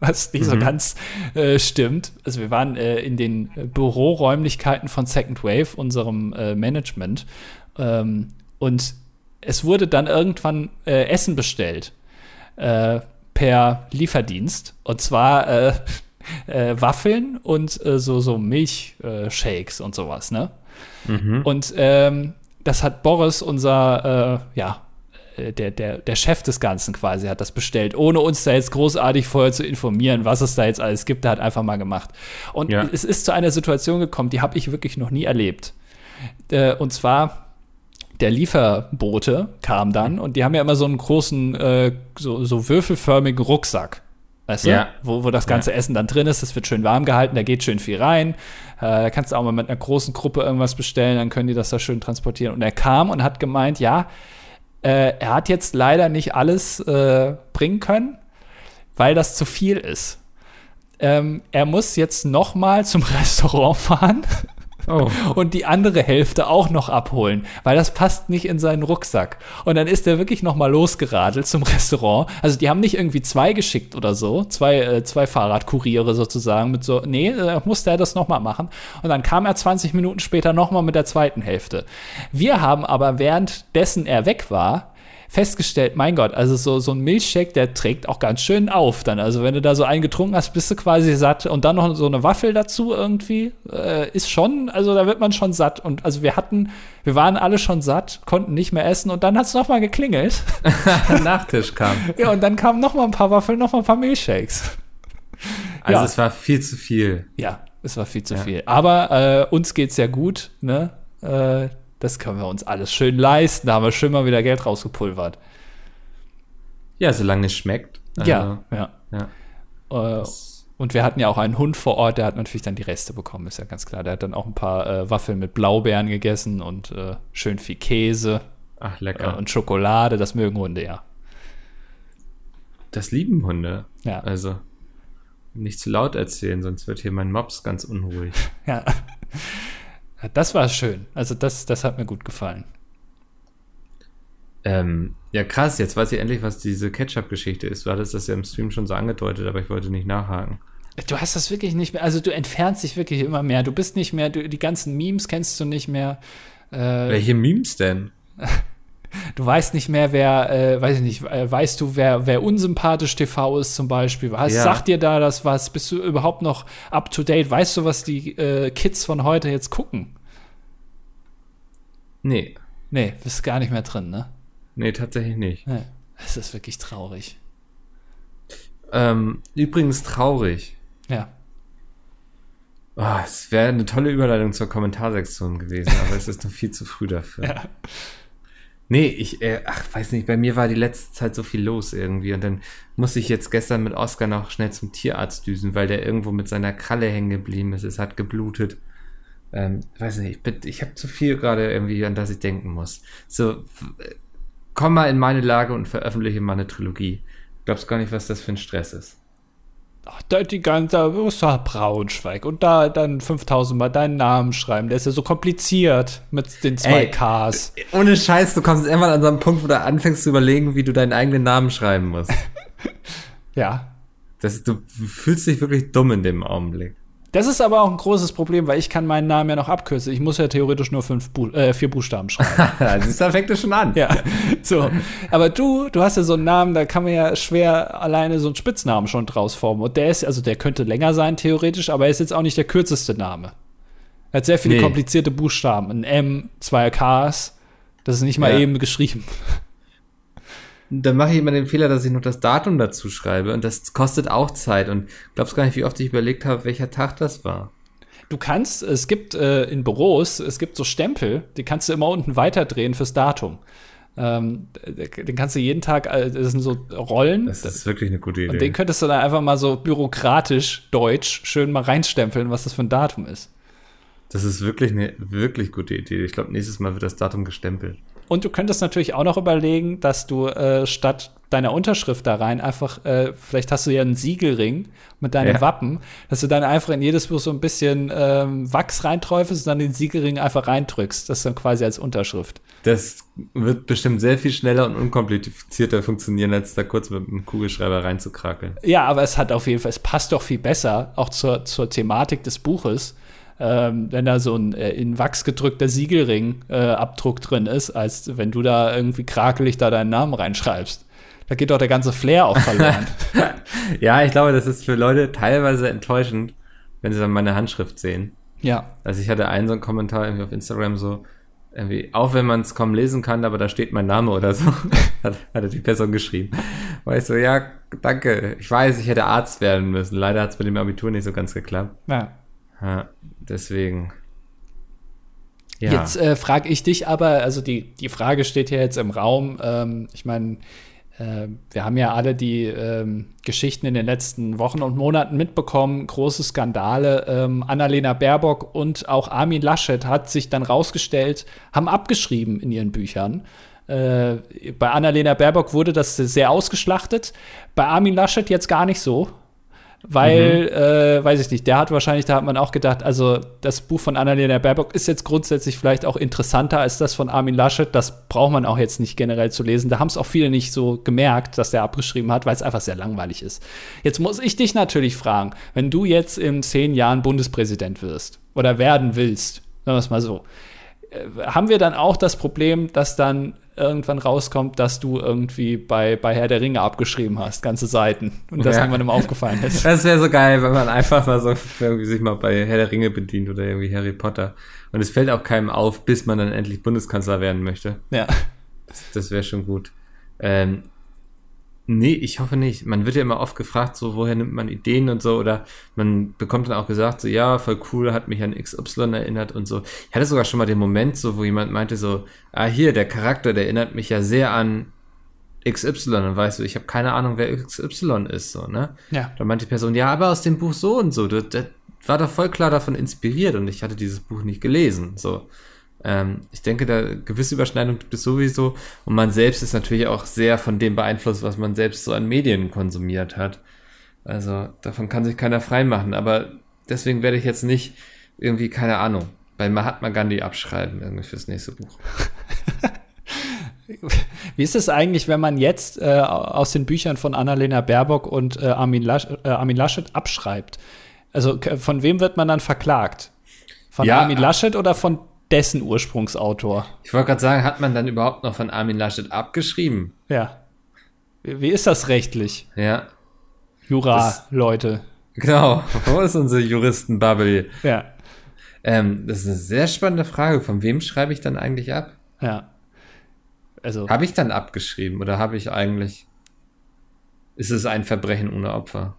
was nicht mhm. so ganz äh, stimmt. Also wir waren äh, in den Büroräumlichkeiten von Second Wave, unserem äh, Management, ähm, und es wurde dann irgendwann äh, Essen bestellt. Per Lieferdienst. Und zwar äh, äh, Waffeln und äh, so, so Milchshakes und sowas, ne? Mhm. Und ähm, das hat Boris, unser, äh, ja, äh, der, der, der Chef des Ganzen quasi, hat das bestellt, ohne uns da jetzt großartig vorher zu informieren, was es da jetzt alles gibt. Der hat einfach mal gemacht. Und ja. es ist zu einer Situation gekommen, die habe ich wirklich noch nie erlebt. Äh, und zwar der Lieferbote kam dann und die haben ja immer so einen großen, äh, so, so würfelförmigen Rucksack. Weißt du? Ja. Wo, wo das ganze ja. Essen dann drin ist, das wird schön warm gehalten, da geht schön viel rein. Äh, da kannst du auch mal mit einer großen Gruppe irgendwas bestellen, dann können die das da schön transportieren. Und er kam und hat gemeint, ja, Äh, er hat jetzt leider nicht alles äh, bringen können, weil das zu viel ist. Ähm, er muss jetzt noch mal zum Restaurant fahren oh. und die andere Hälfte auch noch abholen, weil das passt nicht in seinen Rucksack. Und dann ist er wirklich noch mal losgeradelt zum Restaurant. Also die haben nicht irgendwie zwei geschickt oder so, zwei, äh, zwei Fahrradkuriere sozusagen mit so, nee, da musste er das noch mal machen. Und dann kam er 20 Minuten später noch mal mit der zweiten Hälfte. Wir haben aber währenddessen er weg war, festgestellt, mein Gott, also so, so ein Milchshake, der trägt auch ganz schön auf dann. Also wenn du da so einen getrunken hast, bist du quasi satt und dann noch so eine Waffel dazu irgendwie, äh, ist schon, also da wird man schon satt. Und also wir hatten, wir waren alle schon satt, konnten nicht mehr essen und dann hat es nochmal geklingelt. Nachtisch kam. Ja, und dann kamen nochmal ein paar Waffeln, nochmal ein paar Milchshakes. Also ja. es war viel zu viel. Ja, es war viel zu ja. viel. Aber äh, uns geht's ja gut, ne? Äh, das können wir uns alles schön leisten. Da haben wir schön mal wieder Geld rausgepulvert. Ja, solange es schmeckt. ja, also, ja. ja. Äh, und wir hatten ja auch einen Hund vor Ort, der hat natürlich dann die Reste bekommen, ist ja ganz klar. Der hat dann auch ein paar äh, Waffeln mit Blaubeeren gegessen und äh, schön viel Käse. Ach, lecker. Äh, und Schokolade, das mögen Hunde ja. Das lieben Hunde. Ja. Also nicht zu laut erzählen, sonst wird hier mein Mops ganz unruhig. ja. Das war schön. Also das, das hat mir gut gefallen. Ähm, ja, krass, jetzt weiß ich endlich, was diese Ketchup-Geschichte ist. Du hattest das ja im Stream schon so angedeutet, aber ich wollte nicht nachhaken. Du hast das wirklich nicht mehr, also du entfernst dich wirklich immer mehr. Du bist nicht mehr, du, die ganzen Memes kennst du nicht mehr. Äh, Welche Memes denn? Du weißt nicht mehr, wer, äh, weiß ich nicht, äh, weißt du, wer, wer unsympathisch TV ist zum Beispiel? Was, ja. Sagt dir da das was? Bist du überhaupt noch up to date? Weißt du, was die äh, Kids von heute jetzt gucken? Nee. Nee, bist gar nicht mehr drin, ne? Nee, tatsächlich nicht. Nee. Es ist wirklich traurig. Ähm, übrigens traurig. Ja. Oh, es wäre eine tolle Überleitung zur Kommentarsektion gewesen, aber es ist noch viel zu früh dafür. Ja. Nee, ich, äh, ach, weiß nicht, bei mir war die letzte Zeit so viel los irgendwie und dann musste ich jetzt gestern mit Oscar noch schnell zum Tierarzt düsen, weil der irgendwo mit seiner Kralle hängen geblieben ist. Es hat geblutet. Ähm, weiß nicht, ich, ich habe zu viel gerade irgendwie, an das ich denken muss. So, komm mal in meine Lage und veröffentliche mal eine Trilogie. Glaubst gar nicht, was das für ein Stress ist. Ach, da die ganze, da ist doch Braunschweig und da dann 5000 Mal deinen Namen schreiben. Der ist ja so kompliziert mit den zwei Ey, Ks. Ohne Scheiß, du kommst irgendwann an so einen Punkt, wo du anfängst zu überlegen, wie du deinen eigenen Namen schreiben musst. ja. Das, du fühlst dich wirklich dumm in dem Augenblick. Das ist aber auch ein großes Problem, weil ich kann meinen Namen ja noch abkürzen. Ich muss ja theoretisch nur fünf Bu äh, vier Buchstaben schreiben. da fängt es schon an. Ja, so. Aber du, du hast ja so einen Namen, da kann man ja schwer alleine so einen Spitznamen schon draus formen. Und der ist, also der könnte länger sein theoretisch, aber er ist jetzt auch nicht der kürzeste Name. Er hat sehr viele nee. komplizierte Buchstaben. Ein M, zwei Ks. Das ist nicht mal ja. eben geschrieben dann mache ich immer den Fehler, dass ich noch das Datum dazu schreibe und das kostet auch Zeit und glaubst gar nicht, wie oft ich überlegt habe, welcher Tag das war. Du kannst, es gibt äh, in Büros, es gibt so Stempel, die kannst du immer unten weiterdrehen fürs Datum. Ähm, den kannst du jeden Tag, äh, das sind so Rollen. Das ist wirklich eine gute Idee. Und den könntest du dann einfach mal so bürokratisch, deutsch, schön mal reinstempeln, was das für ein Datum ist. Das ist wirklich eine wirklich gute Idee. Ich glaube, nächstes Mal wird das Datum gestempelt. Und du könntest natürlich auch noch überlegen, dass du äh, statt deiner Unterschrift da rein einfach, äh, vielleicht hast du ja einen Siegelring mit deinem ja. Wappen, dass du dann einfach in jedes Buch so ein bisschen ähm, Wachs reinträufelst und dann den Siegelring einfach reindrückst. Das dann quasi als Unterschrift. Das wird bestimmt sehr viel schneller und unkomplizierter funktionieren, als da kurz mit einem Kugelschreiber reinzukrakeln. Ja, aber es hat auf jeden Fall, es passt doch viel besser, auch zur, zur Thematik des Buches ähm, wenn da so ein äh, in Wachs gedrückter Siegelring-Abdruck äh, drin ist, als wenn du da irgendwie krakelig da deinen Namen reinschreibst. Da geht doch der ganze Flair auch verloren. ja, ich glaube, das ist für Leute teilweise enttäuschend, wenn sie dann meine Handschrift sehen. Ja. Also ich hatte einen so einen Kommentar irgendwie auf Instagram so, irgendwie, auch wenn man es kaum lesen kann, aber da steht mein Name oder so, hat, hatte die Person geschrieben. War ich so, ja, danke. Ich weiß, ich hätte Arzt werden müssen. Leider hat es mit dem Abitur nicht so ganz geklappt. Ja. Ja, deswegen. Ja. Jetzt äh, frage ich dich aber, also die, die Frage steht ja jetzt im Raum. Ähm, ich meine, äh, wir haben ja alle die ähm, Geschichten in den letzten Wochen und Monaten mitbekommen, große Skandale. Ähm, Annalena Baerbock und auch Armin Laschet hat sich dann rausgestellt, haben abgeschrieben in ihren Büchern, Äh, bei Annalena Baerbock wurde das sehr ausgeschlachtet. Bei Armin Laschet jetzt gar nicht so. Weil, mhm. äh, weiß ich nicht, der hat wahrscheinlich, da hat man auch gedacht, also das Buch von Annalena Baerbock ist jetzt grundsätzlich vielleicht auch interessanter als das von Armin Laschet. Das braucht man auch jetzt nicht generell zu lesen. Da haben es auch viele nicht so gemerkt, dass der abgeschrieben hat, weil es einfach sehr langweilig ist. Jetzt muss ich dich natürlich fragen, wenn du jetzt in zehn Jahren Bundespräsident wirst oder werden willst, sagen wir es mal so, äh, haben wir dann auch das Problem, dass dann irgendwann rauskommt, dass du irgendwie bei, bei Herr der Ringe abgeschrieben hast, ganze Seiten. Und das ja. irgendwann aufgefallen ist. Das wäre so geil, wenn man einfach mal so irgendwie sich mal bei Herr der Ringe bedient oder irgendwie Harry Potter. Und es fällt auch keinem auf, bis man dann endlich Bundeskanzler werden möchte. Ja. Das, das wäre schon gut. Ähm, Nee, ich hoffe nicht. Man wird ja immer oft gefragt, so, woher nimmt man Ideen und so, oder man bekommt dann auch gesagt, so, ja, voll cool, hat mich an XY erinnert und so. Ich hatte sogar schon mal den Moment, so, wo jemand meinte, so, ah, hier, der Charakter, der erinnert mich ja sehr an XY und weißt du, ich habe keine Ahnung, wer XY ist, so, ne? Ja. Da meinte die Person, ja, aber aus dem Buch so und so, das, das war doch voll klar davon inspiriert und ich hatte dieses Buch nicht gelesen, so. Ähm, ich denke, da gewisse Überschneidung gibt es sowieso. Und man selbst ist natürlich auch sehr von dem beeinflusst, was man selbst so an Medien konsumiert hat. Also davon kann sich keiner freimachen. Aber deswegen werde ich jetzt nicht irgendwie, keine Ahnung, bei Mahatma Gandhi abschreiben, irgendwie fürs nächste Buch. Wie ist es eigentlich, wenn man jetzt äh, aus den Büchern von Annalena Baerbock und äh, Armin, Lasch, äh, Armin Laschet abschreibt? Also von wem wird man dann verklagt? Von ja, Armin Laschet oder von dessen Ursprungsautor. Ich wollte gerade sagen, hat man dann überhaupt noch von Armin Laschet abgeschrieben? Ja. Wie ist das rechtlich? Ja. Jura, das, Leute. Genau. Wo ist unsere Juristenbubble? Ja. Ähm, das ist eine sehr spannende Frage. Von wem schreibe ich dann eigentlich ab? Ja. Also. Habe ich dann abgeschrieben oder habe ich eigentlich. Ist es ein Verbrechen ohne Opfer?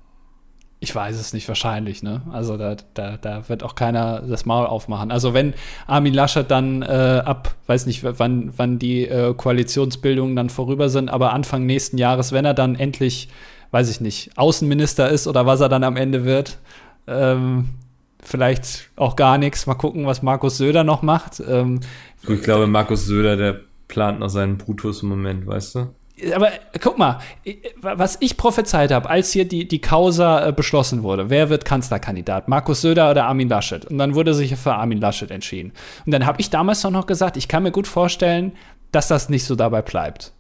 Ich weiß es nicht, wahrscheinlich, ne? Also da, da, da wird auch keiner das Maul aufmachen. Also wenn Armin Laschet dann äh, ab, weiß nicht, wann, wann die äh, Koalitionsbildungen dann vorüber sind, aber Anfang nächsten Jahres, wenn er dann endlich, weiß ich nicht, Außenminister ist oder was er dann am Ende wird, ähm, vielleicht auch gar nichts. Mal gucken, was Markus Söder noch macht. Ähm, ich glaube, Markus Söder, der plant noch seinen Brutus im Moment, weißt du? Aber guck mal, was ich prophezeit habe, als hier die, die Causa äh, beschlossen wurde, wer wird Kanzlerkandidat? Markus Söder oder Armin Laschet? Und dann wurde sich für Armin Laschet entschieden. Und dann habe ich damals noch gesagt, ich kann mir gut vorstellen, dass das nicht so dabei bleibt.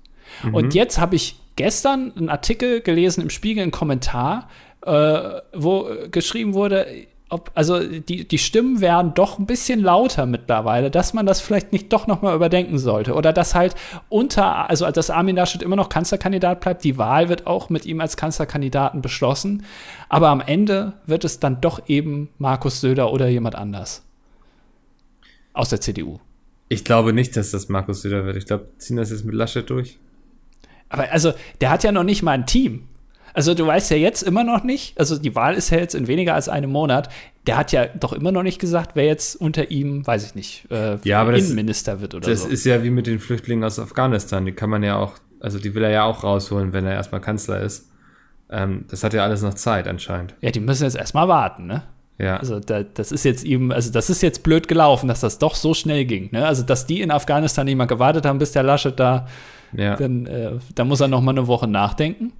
Mhm. Und jetzt habe ich gestern einen Artikel gelesen im Spiegel, einen Kommentar, äh, wo geschrieben wurde, ob, also die, die Stimmen werden doch ein bisschen lauter mittlerweile, dass man das vielleicht nicht doch nochmal überdenken sollte. Oder dass halt unter, also dass Armin Laschet immer noch Kanzlerkandidat bleibt, die Wahl wird auch mit ihm als Kanzlerkandidaten beschlossen. Aber am Ende wird es dann doch eben Markus Söder oder jemand anders. Aus der CDU. Ich glaube nicht, dass das Markus Söder wird. Ich glaube, ziehen das jetzt mit Laschet durch. Aber also, der hat ja noch nicht mal ein Team. Also du weißt ja jetzt immer noch nicht, also die Wahl ist ja jetzt in weniger als einem Monat. Der hat ja doch immer noch nicht gesagt, wer jetzt unter ihm, weiß ich nicht, äh, ja, aber Innenminister das, wird oder das so. Das ist ja wie mit den Flüchtlingen aus Afghanistan. Die kann man ja auch, also die will er ja auch rausholen, wenn er erstmal Kanzler ist. Ähm, das hat ja alles noch Zeit anscheinend. Ja, die müssen jetzt erstmal warten, ne? Ja. Also da, das ist jetzt eben, also das ist jetzt blöd gelaufen, dass das doch so schnell ging. Ne? Also dass die in Afghanistan nicht mal gewartet haben, bis der Laschet da, ja. dann, äh, da muss er noch mal eine Woche nachdenken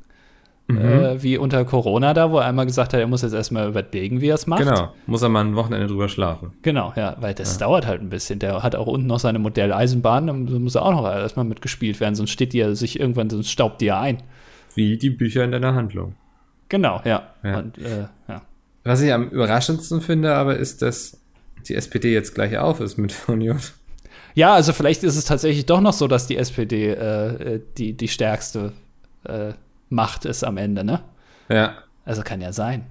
mhm. äh, wie unter Corona da, wo er einmal gesagt hat, er muss jetzt erstmal überlegen, wie er es macht. Genau, muss er mal ein Wochenende drüber schlafen. Genau, ja, weil das ja. dauert halt ein bisschen. Der hat auch unten noch seine Modelleisenbahn, da muss er auch noch erstmal mitgespielt werden, sonst steht die ja sich irgendwann, sonst staubt die ja ein. Wie die Bücher in deiner Handlung. Genau, ja. ja. Und, äh, ja. Was ich am überraschendsten finde, aber ist, dass die SPD jetzt gleich auf ist mit Union. Ja, also vielleicht ist es tatsächlich doch noch so, dass die SPD äh, äh, die, die stärkste äh, Macht ist am Ende, ne? Ja. Also kann ja sein.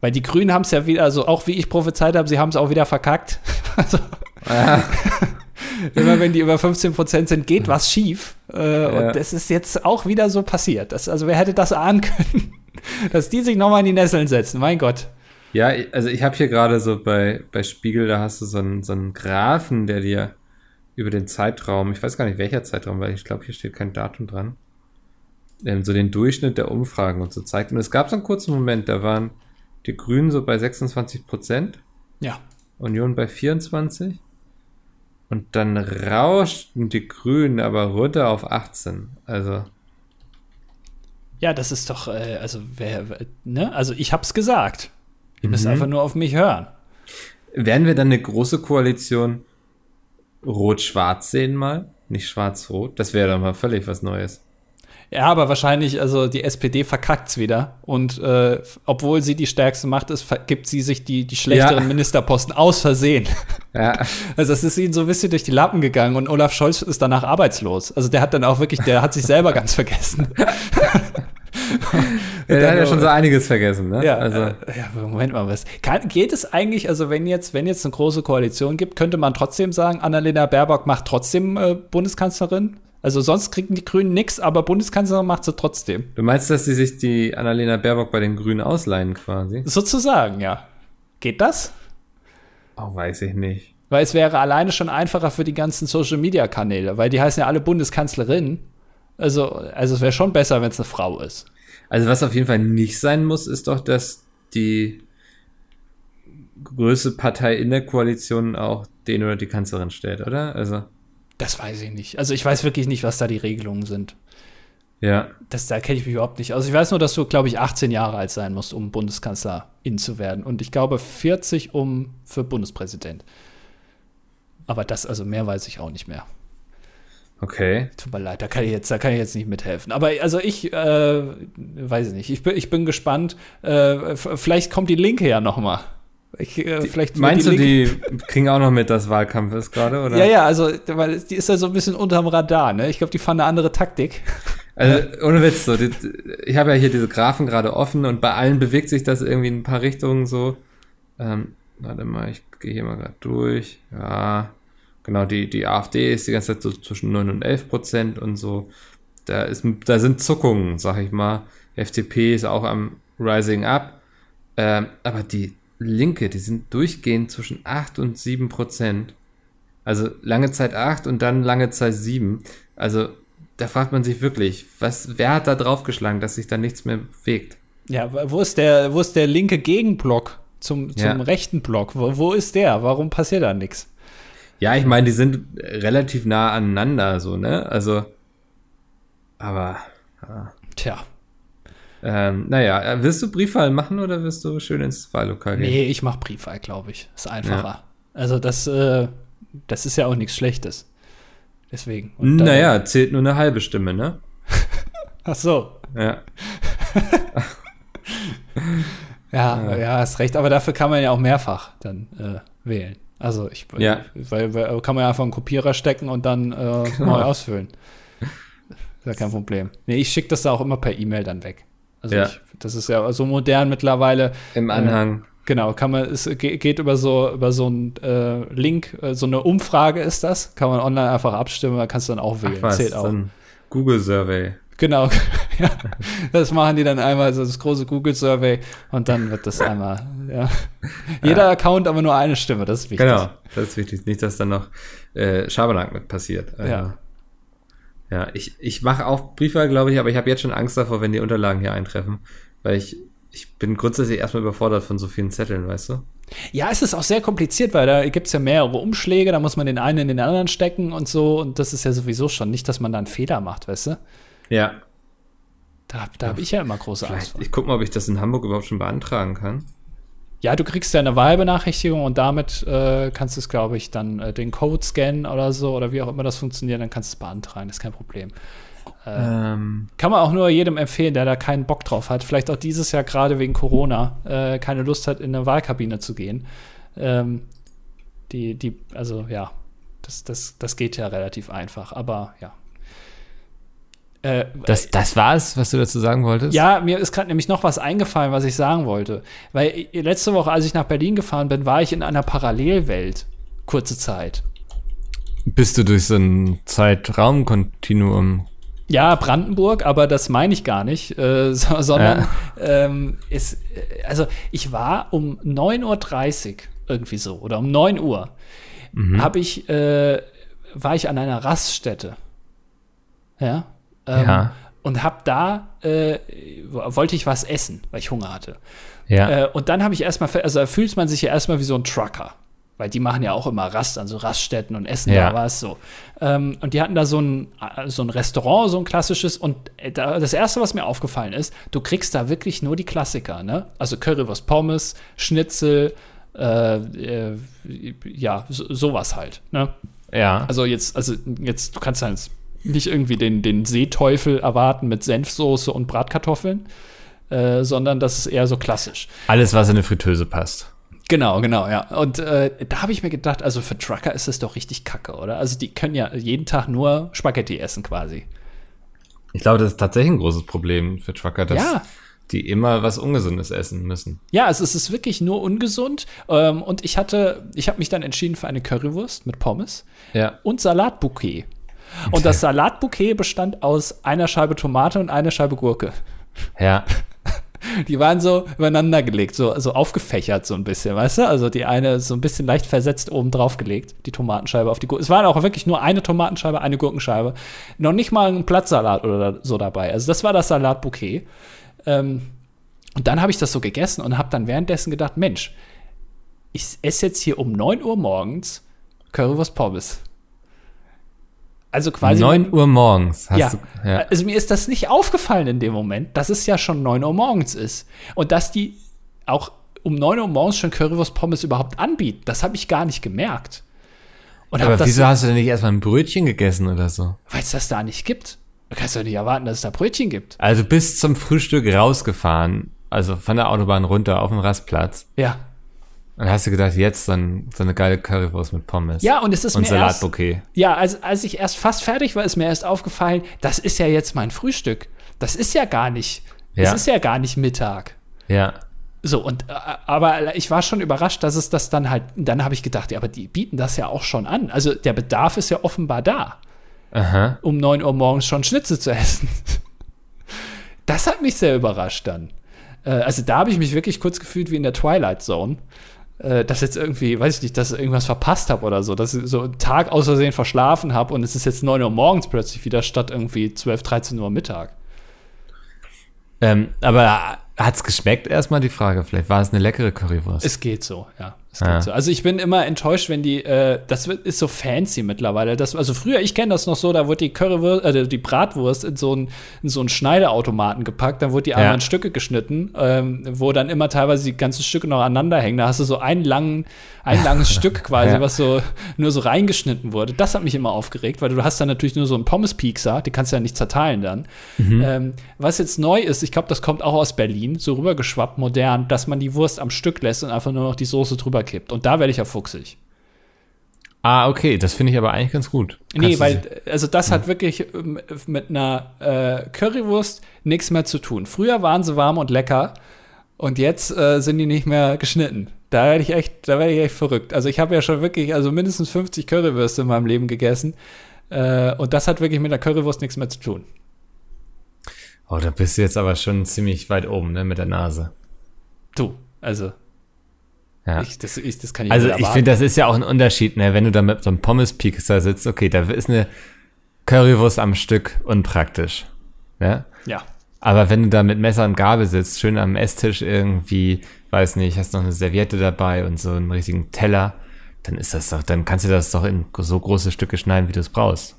Weil die Grünen haben es ja wieder, also auch wie ich prophezeit habe, sie haben es auch wieder verkackt. also, ja. immer wenn die über 15 Prozent sind, geht was schief. Äh, ja. Und das ist jetzt auch wieder so passiert. Das, also wer hätte das ahnen können, dass die sich nochmal in die Nesseln setzen? Mein Gott. Ja, also ich habe hier gerade so bei, bei Spiegel, da hast du so einen, so einen Graphen, der dir über den Zeitraum, ich weiß gar nicht welcher Zeitraum, weil ich glaube, hier steht kein Datum dran, ähm, so den Durchschnitt der Umfragen und so zeigt. Und es gab so einen kurzen Moment, da waren die Grünen so bei 26 Prozent. Ja. Union bei 24. Und dann rauschten die Grünen aber runter auf 18. Also. Ja, das ist doch, äh, also wer, ne? Also ich hab's gesagt. Ihr müsst einfach nur auf mich hören. Werden wir dann eine große Koalition Rot-Schwarz sehen mal? Nicht Schwarz-Rot? Das wäre dann mal völlig was Neues. Ja, aber wahrscheinlich, also die SPD verkackt's wieder. Und äh, obwohl sie die stärkste Macht ist, gibt sie sich die, die schlechteren Ja. Ministerposten aus Versehen. Ja, Also es ist ihnen so ein bisschen durch die Lappen gegangen und Olaf Scholz ist danach arbeitslos. Also der hat dann auch wirklich, der hat sich selber ganz vergessen. ja der hat ja schon so einiges vergessen, ne? Ja, also, äh, ja, Moment mal, was? Kann, geht es eigentlich, also wenn jetzt, wenn jetzt eine große Koalition gibt, könnte man trotzdem sagen, Annalena Baerbock macht trotzdem äh, Bundeskanzlerin? Also sonst kriegen die Grünen nix, aber Bundeskanzlerin macht sie trotzdem. du meinst, dass sie sich die Annalena Baerbock bei den Grünen ausleihen quasi? Sozusagen, ja. Geht das? Oh, weiß ich nicht. Weil es wäre alleine schon einfacher für die ganzen Social-Media-Kanäle, weil die heißen ja alle Bundeskanzlerin. Also, also es wäre schon besser, wenn es eine Frau ist. Also was auf jeden Fall nicht sein muss, ist doch, dass die größte Partei in der Koalition auch den oder die Kanzlerin stellt, oder? Also, Das weiß ich nicht. Also ich weiß wirklich nicht, was da die Regelungen sind. ja. Das, da kenne ich mich überhaupt nicht aus. Ich weiß nur, dass du, glaube ich, 18 Jahre alt sein musst, um Bundeskanzlerin zu werden. Und ich glaube 40 um für Bundespräsident. Aber das, also mehr weiß ich auch nicht mehr. Okay. Tut mir leid, da kann ich jetzt, da kann ich jetzt nicht mithelfen. Aber also ich äh, weiß ich nicht. Ich bin, ich bin gespannt. Äh, vielleicht kommt die Linke ja noch mal. Ich, äh, wird Meinst du, Linke- die kriegen auch noch mit, dass Wahlkampf ist gerade, oder? Ja, ja, also weil die ist ja so ein bisschen unterm Radar. Ne? Ich glaube, die fahren eine andere Taktik. Also, ohne Witz, so, die, ich habe ja hier diese Graphen gerade offen und bei allen bewegt sich das irgendwie in ein paar Richtungen so. Ähm, warte mal, ich gehe hier mal gerade durch. Ja, genau, die, die AfD ist die ganze Zeit so zwischen 9 und 11 Prozent und so. Da, ist, da sind Zuckungen, sag ich mal. FDP ist auch am Rising Up. Ähm, aber die Linke, die sind durchgehend zwischen 8 und 7 Prozent. Also lange Zeit 8 und dann lange Zeit 7. Also da fragt man sich wirklich, was, wer hat da draufgeschlagen, dass sich da nichts mehr bewegt? Ja, wo ist der, wo ist der linke Gegenblock zum, zum Ja. rechten Block? Wo, wo ist der? Warum passiert da nichts? Ja, ich meine, die sind relativ nah aneinander, so, ne? Also, aber, Tja, ähm, naja, äh, wirst du Briefwahl machen oder wirst du schön ins Wahllokal gehen? nee, ich mach Briefwahl, glaube ich. Ist einfacher. Also das, äh, das ist ja auch nichts Schlechtes. Deswegen. Und dann- Naja, zählt nur eine halbe Stimme, ne? Ach so. Ja. Ja, ja, hast recht. Aber dafür kann man ja auch mehrfach dann äh, wählen. Also ich, Ja. weil, weil kann man ja einfach einen Kopierer stecken und dann äh, Genau. neu ausfüllen. Ist ja kein Problem. Nee, ich schicke das da auch immer per E-Mail dann weg. Also Ja. ich, das ist ja so modern mittlerweile. Im Anhang. Genau, kann man, es ge- geht über so, über so einen äh, Link, äh, so eine Umfrage ist das, kann man online einfach abstimmen, da kannst du dann auch wählen. Ach was, Zählt so auch. ein Google-Survey. Genau, ja, das machen die dann einmal, also das große Google-Survey und dann wird das einmal, ja. Jeder Account aber nur eine Stimme, das ist wichtig. Genau, das ist wichtig. Nicht, dass dann noch äh, Schabernack mit passiert. Also, Ja. Ja, ich, ich mache auch Briefwahl, glaube ich, aber ich habe jetzt schon Angst davor, wenn die Unterlagen hier eintreffen, weil ich, ich bin grundsätzlich erstmal überfordert von so vielen Zetteln, weißt du? Ja, es ist auch sehr kompliziert, weil da gibt es ja mehrere Umschläge, da muss man den einen in den anderen stecken und so und das ist ja sowieso schon nicht, dass man da einen Fehler macht, weißt du? Ja. Da, da habe ich ja immer große Angst vor. ich gucke mal, ob ich das in Hamburg überhaupt schon beantragen kann. Ja, du kriegst ja eine Wahlbenachrichtigung und damit äh, kannst du es, glaube ich, dann äh, den Code scannen oder so oder wie auch immer das funktioniert, dann kannst du es beantragen, ist kein Problem. Ähm, Kann man auch nur jedem empfehlen, der da keinen Bock drauf hat, vielleicht auch dieses Jahr gerade wegen Corona äh, keine Lust hat, in eine Wahlkabine zu gehen. Ähm, die, die, also ja, das, das, das geht ja relativ einfach, aber ja. Äh, das, das war es, was du dazu sagen wolltest? ja, mir ist gerade nämlich noch was eingefallen, was ich sagen wollte. Weil äh, letzte Woche, als ich nach Berlin gefahren bin, war ich in einer Parallelwelt. Kurze Zeit. Bist du durch so ein Zeitraumkontinuum? Ja, Brandenburg, aber das meine ich gar nicht, äh, so, sondern ähm, ist, äh, also ich war um 9.30 Uhr irgendwie so oder um 9 Uhr habe ich, äh, war ich an einer Raststätte. Ja. Ähm, Ja. Und hab da, äh, wollte ich was essen, weil ich Hunger hatte. Ja. Äh, und dann habe ich erstmal, also da fühlt man sich ja erstmal wie so ein Trucker. weil die machen ja auch immer Rast an so Raststätten und essen Ja. da was so. Ähm, und die hatten da so ein, so ein Restaurant, so ein klassisches. Und äh, da, das Erste, was mir aufgefallen ist, du kriegst da wirklich nur die Klassiker, ne? Also Currywurst Pommes, Schnitzel, äh, äh, ja, so, sowas halt, ne? Ja. Also jetzt, also jetzt, du kannst halt nicht irgendwie den, den Seeteufel erwarten mit Senfsoße und Bratkartoffeln, äh, sondern das ist eher so klassisch. Alles, was in eine Fritteuse passt. Genau, genau, ja. Und äh, da habe ich mir gedacht, also für Trucker ist das doch richtig kacke, oder? Also die können ja jeden Tag nur Spaghetti essen quasi. Ich glaube, das ist tatsächlich ein großes Problem für Trucker, dass Ja. die immer was Ungesundes essen müssen. Ja, also es ist wirklich nur ungesund. Ähm, und ich hatte, ich habe mich dann entschieden für eine Currywurst mit Pommes Ja. und Salatbouquet. Und das Salatbouquet bestand aus einer Scheibe Tomate und einer Scheibe Gurke. Ja. Die waren so übereinander gelegt, so, so aufgefächert so ein bisschen, weißt du? Also die eine so ein bisschen leicht versetzt oben drauf gelegt, die Tomatenscheibe auf die Gurke. Es waren auch wirklich nur eine Tomatenscheibe, eine Gurkenscheibe. Noch nicht mal ein Blattsalat oder so dabei. Also das war das Salatbouquet. Ähm, und dann habe ich das so gegessen und habe dann währenddessen gedacht, Mensch, ich esse jetzt hier um 9 Uhr morgens Currywurst Pommes. Also quasi 9 Uhr morgens hast ja. du. Ja. Also mir ist das nicht aufgefallen in dem Moment, dass es ja schon 9 Uhr morgens ist. Und dass die auch um 9 Uhr morgens schon Currywurst Pommes überhaupt anbieten. Das habe ich gar nicht gemerkt. Und Aber wieso hast du denn nicht erstmal ein Brötchen gegessen oder so? weil es das da nicht gibt. Du kannst doch nicht erwarten, dass es da Brötchen gibt. Also bis zum Frühstück rausgefahren, also von der Autobahn runter auf den Rastplatz. Ja. Und hast du gedacht, jetzt ein, so eine geile Currywurst mit Pommes. Ja, und es ist und mir erst, Salatbouquet. ja, als, als ich erst fast fertig war, ist mir erst aufgefallen, das ist ja jetzt mein Frühstück. Das ist ja gar nicht, Ja. das ist ja gar nicht Mittag. Ja. So, und äh, aber ich war schon überrascht, dass es das dann halt, dann habe ich gedacht, ja, aber die bieten das ja auch schon an. Also der Bedarf ist ja offenbar da, Aha. um 9 Uhr morgens schon Schnitzel zu essen. Das hat mich sehr überrascht dann. Äh, also da habe ich mich wirklich kurz gefühlt wie in der Twilight Zone. Äh, dass jetzt irgendwie, weiß ich nicht, dass ich irgendwas verpasst habe oder so, dass ich so einen Tag aus Versehen verschlafen habe und es ist jetzt 9 Uhr morgens plötzlich wieder statt irgendwie 12, 13 Uhr Mittag. Ähm, aber hat's geschmeckt erstmal die Frage? Vielleicht war es eine leckere Currywurst. Es geht so, ja. Ah. so. Also ich bin immer enttäuscht, wenn die, äh, das ist so fancy mittlerweile. Das, also früher, ich kenne das noch so, da wurde die Currywurst, äh, die Bratwurst in so einen in so Schneideautomaten gepackt, dann wurde die einmal Ja. in Stücke geschnitten, ähm, wo dann immer teilweise die ganzen Stücke noch aneinander hängen. Da hast du so einen langen, ein langes Stück quasi, Ja. was so nur so reingeschnitten wurde. Das hat mich immer aufgeregt, weil du hast dann natürlich nur so einen Pommes-Piekser, die kannst du ja nicht zerteilen dann. Mhm. Ähm, was jetzt neu ist, ich glaube, das kommt auch aus Berlin, so rübergeschwappt, modern, dass man die Wurst am Stück lässt und einfach nur noch die Soße drüber kippt. Und da werde ich ja fuchsig. ah, okay, das finde ich aber eigentlich ganz gut. Nee, Kannst du weil, also das hat wirklich ähm, mit einer äh, Currywurst nichts mehr zu tun. Früher waren sie warm und lecker und jetzt äh, sind die nicht mehr geschnitten. Da werde ich echt, da werde ich echt verrückt. Also ich habe ja schon wirklich, also mindestens 50 Currywürste in meinem Leben gegessen. Äh, und das hat wirklich mit der Currywurst nichts mehr zu tun. Oh, da bist du jetzt aber schon ziemlich weit oben, ne, mit der Nase. Du, also Ja. ich, das, ich, das kann ich Also ich finde, das ist ja auch ein Unterschied, ne? Wenn du da mit so einem Pommes-Piekser sitzt, okay, da ist eine Currywurst am Stück unpraktisch. Ja? Ja. Aber wenn du da mit Messer und Gabel sitzt, schön am Esstisch irgendwie, weiß nicht, hast noch eine Serviette dabei und so einen richtigen Teller, dann ist das doch, dann kannst du das doch in so große Stücke schneiden, wie du es brauchst.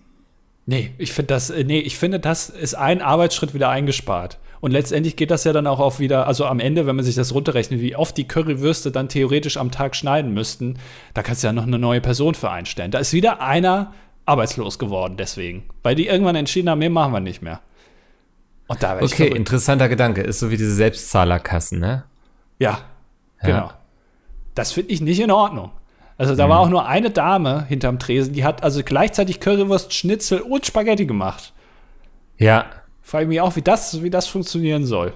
Nee, ich finde das, äh, nee, ich finde, das ist ein Arbeitsschritt wieder eingespart. Und letztendlich geht das ja dann auch auf wieder, also am Ende, wenn man sich das runterrechnet, wie oft die Currywürste dann theoretisch am Tag schneiden müssten, da kannst du ja noch eine neue Person für einstellen. Da ist wieder einer arbeitslos geworden deswegen. Weil die irgendwann entschieden haben, nee, machen wir nicht mehr. Und da Okay, interessanter Gedanke. Ist so wie diese Selbstzahlerkassen, ne? Ja, Ja. genau. Das finde ich nicht in Ordnung. Also da war auch nur eine Dame hinterm Tresen, die hat also gleichzeitig Currywurst, Schnitzel und Spaghetti gemacht. Ja. Frage ich mich auch, wie das, wie das funktionieren soll.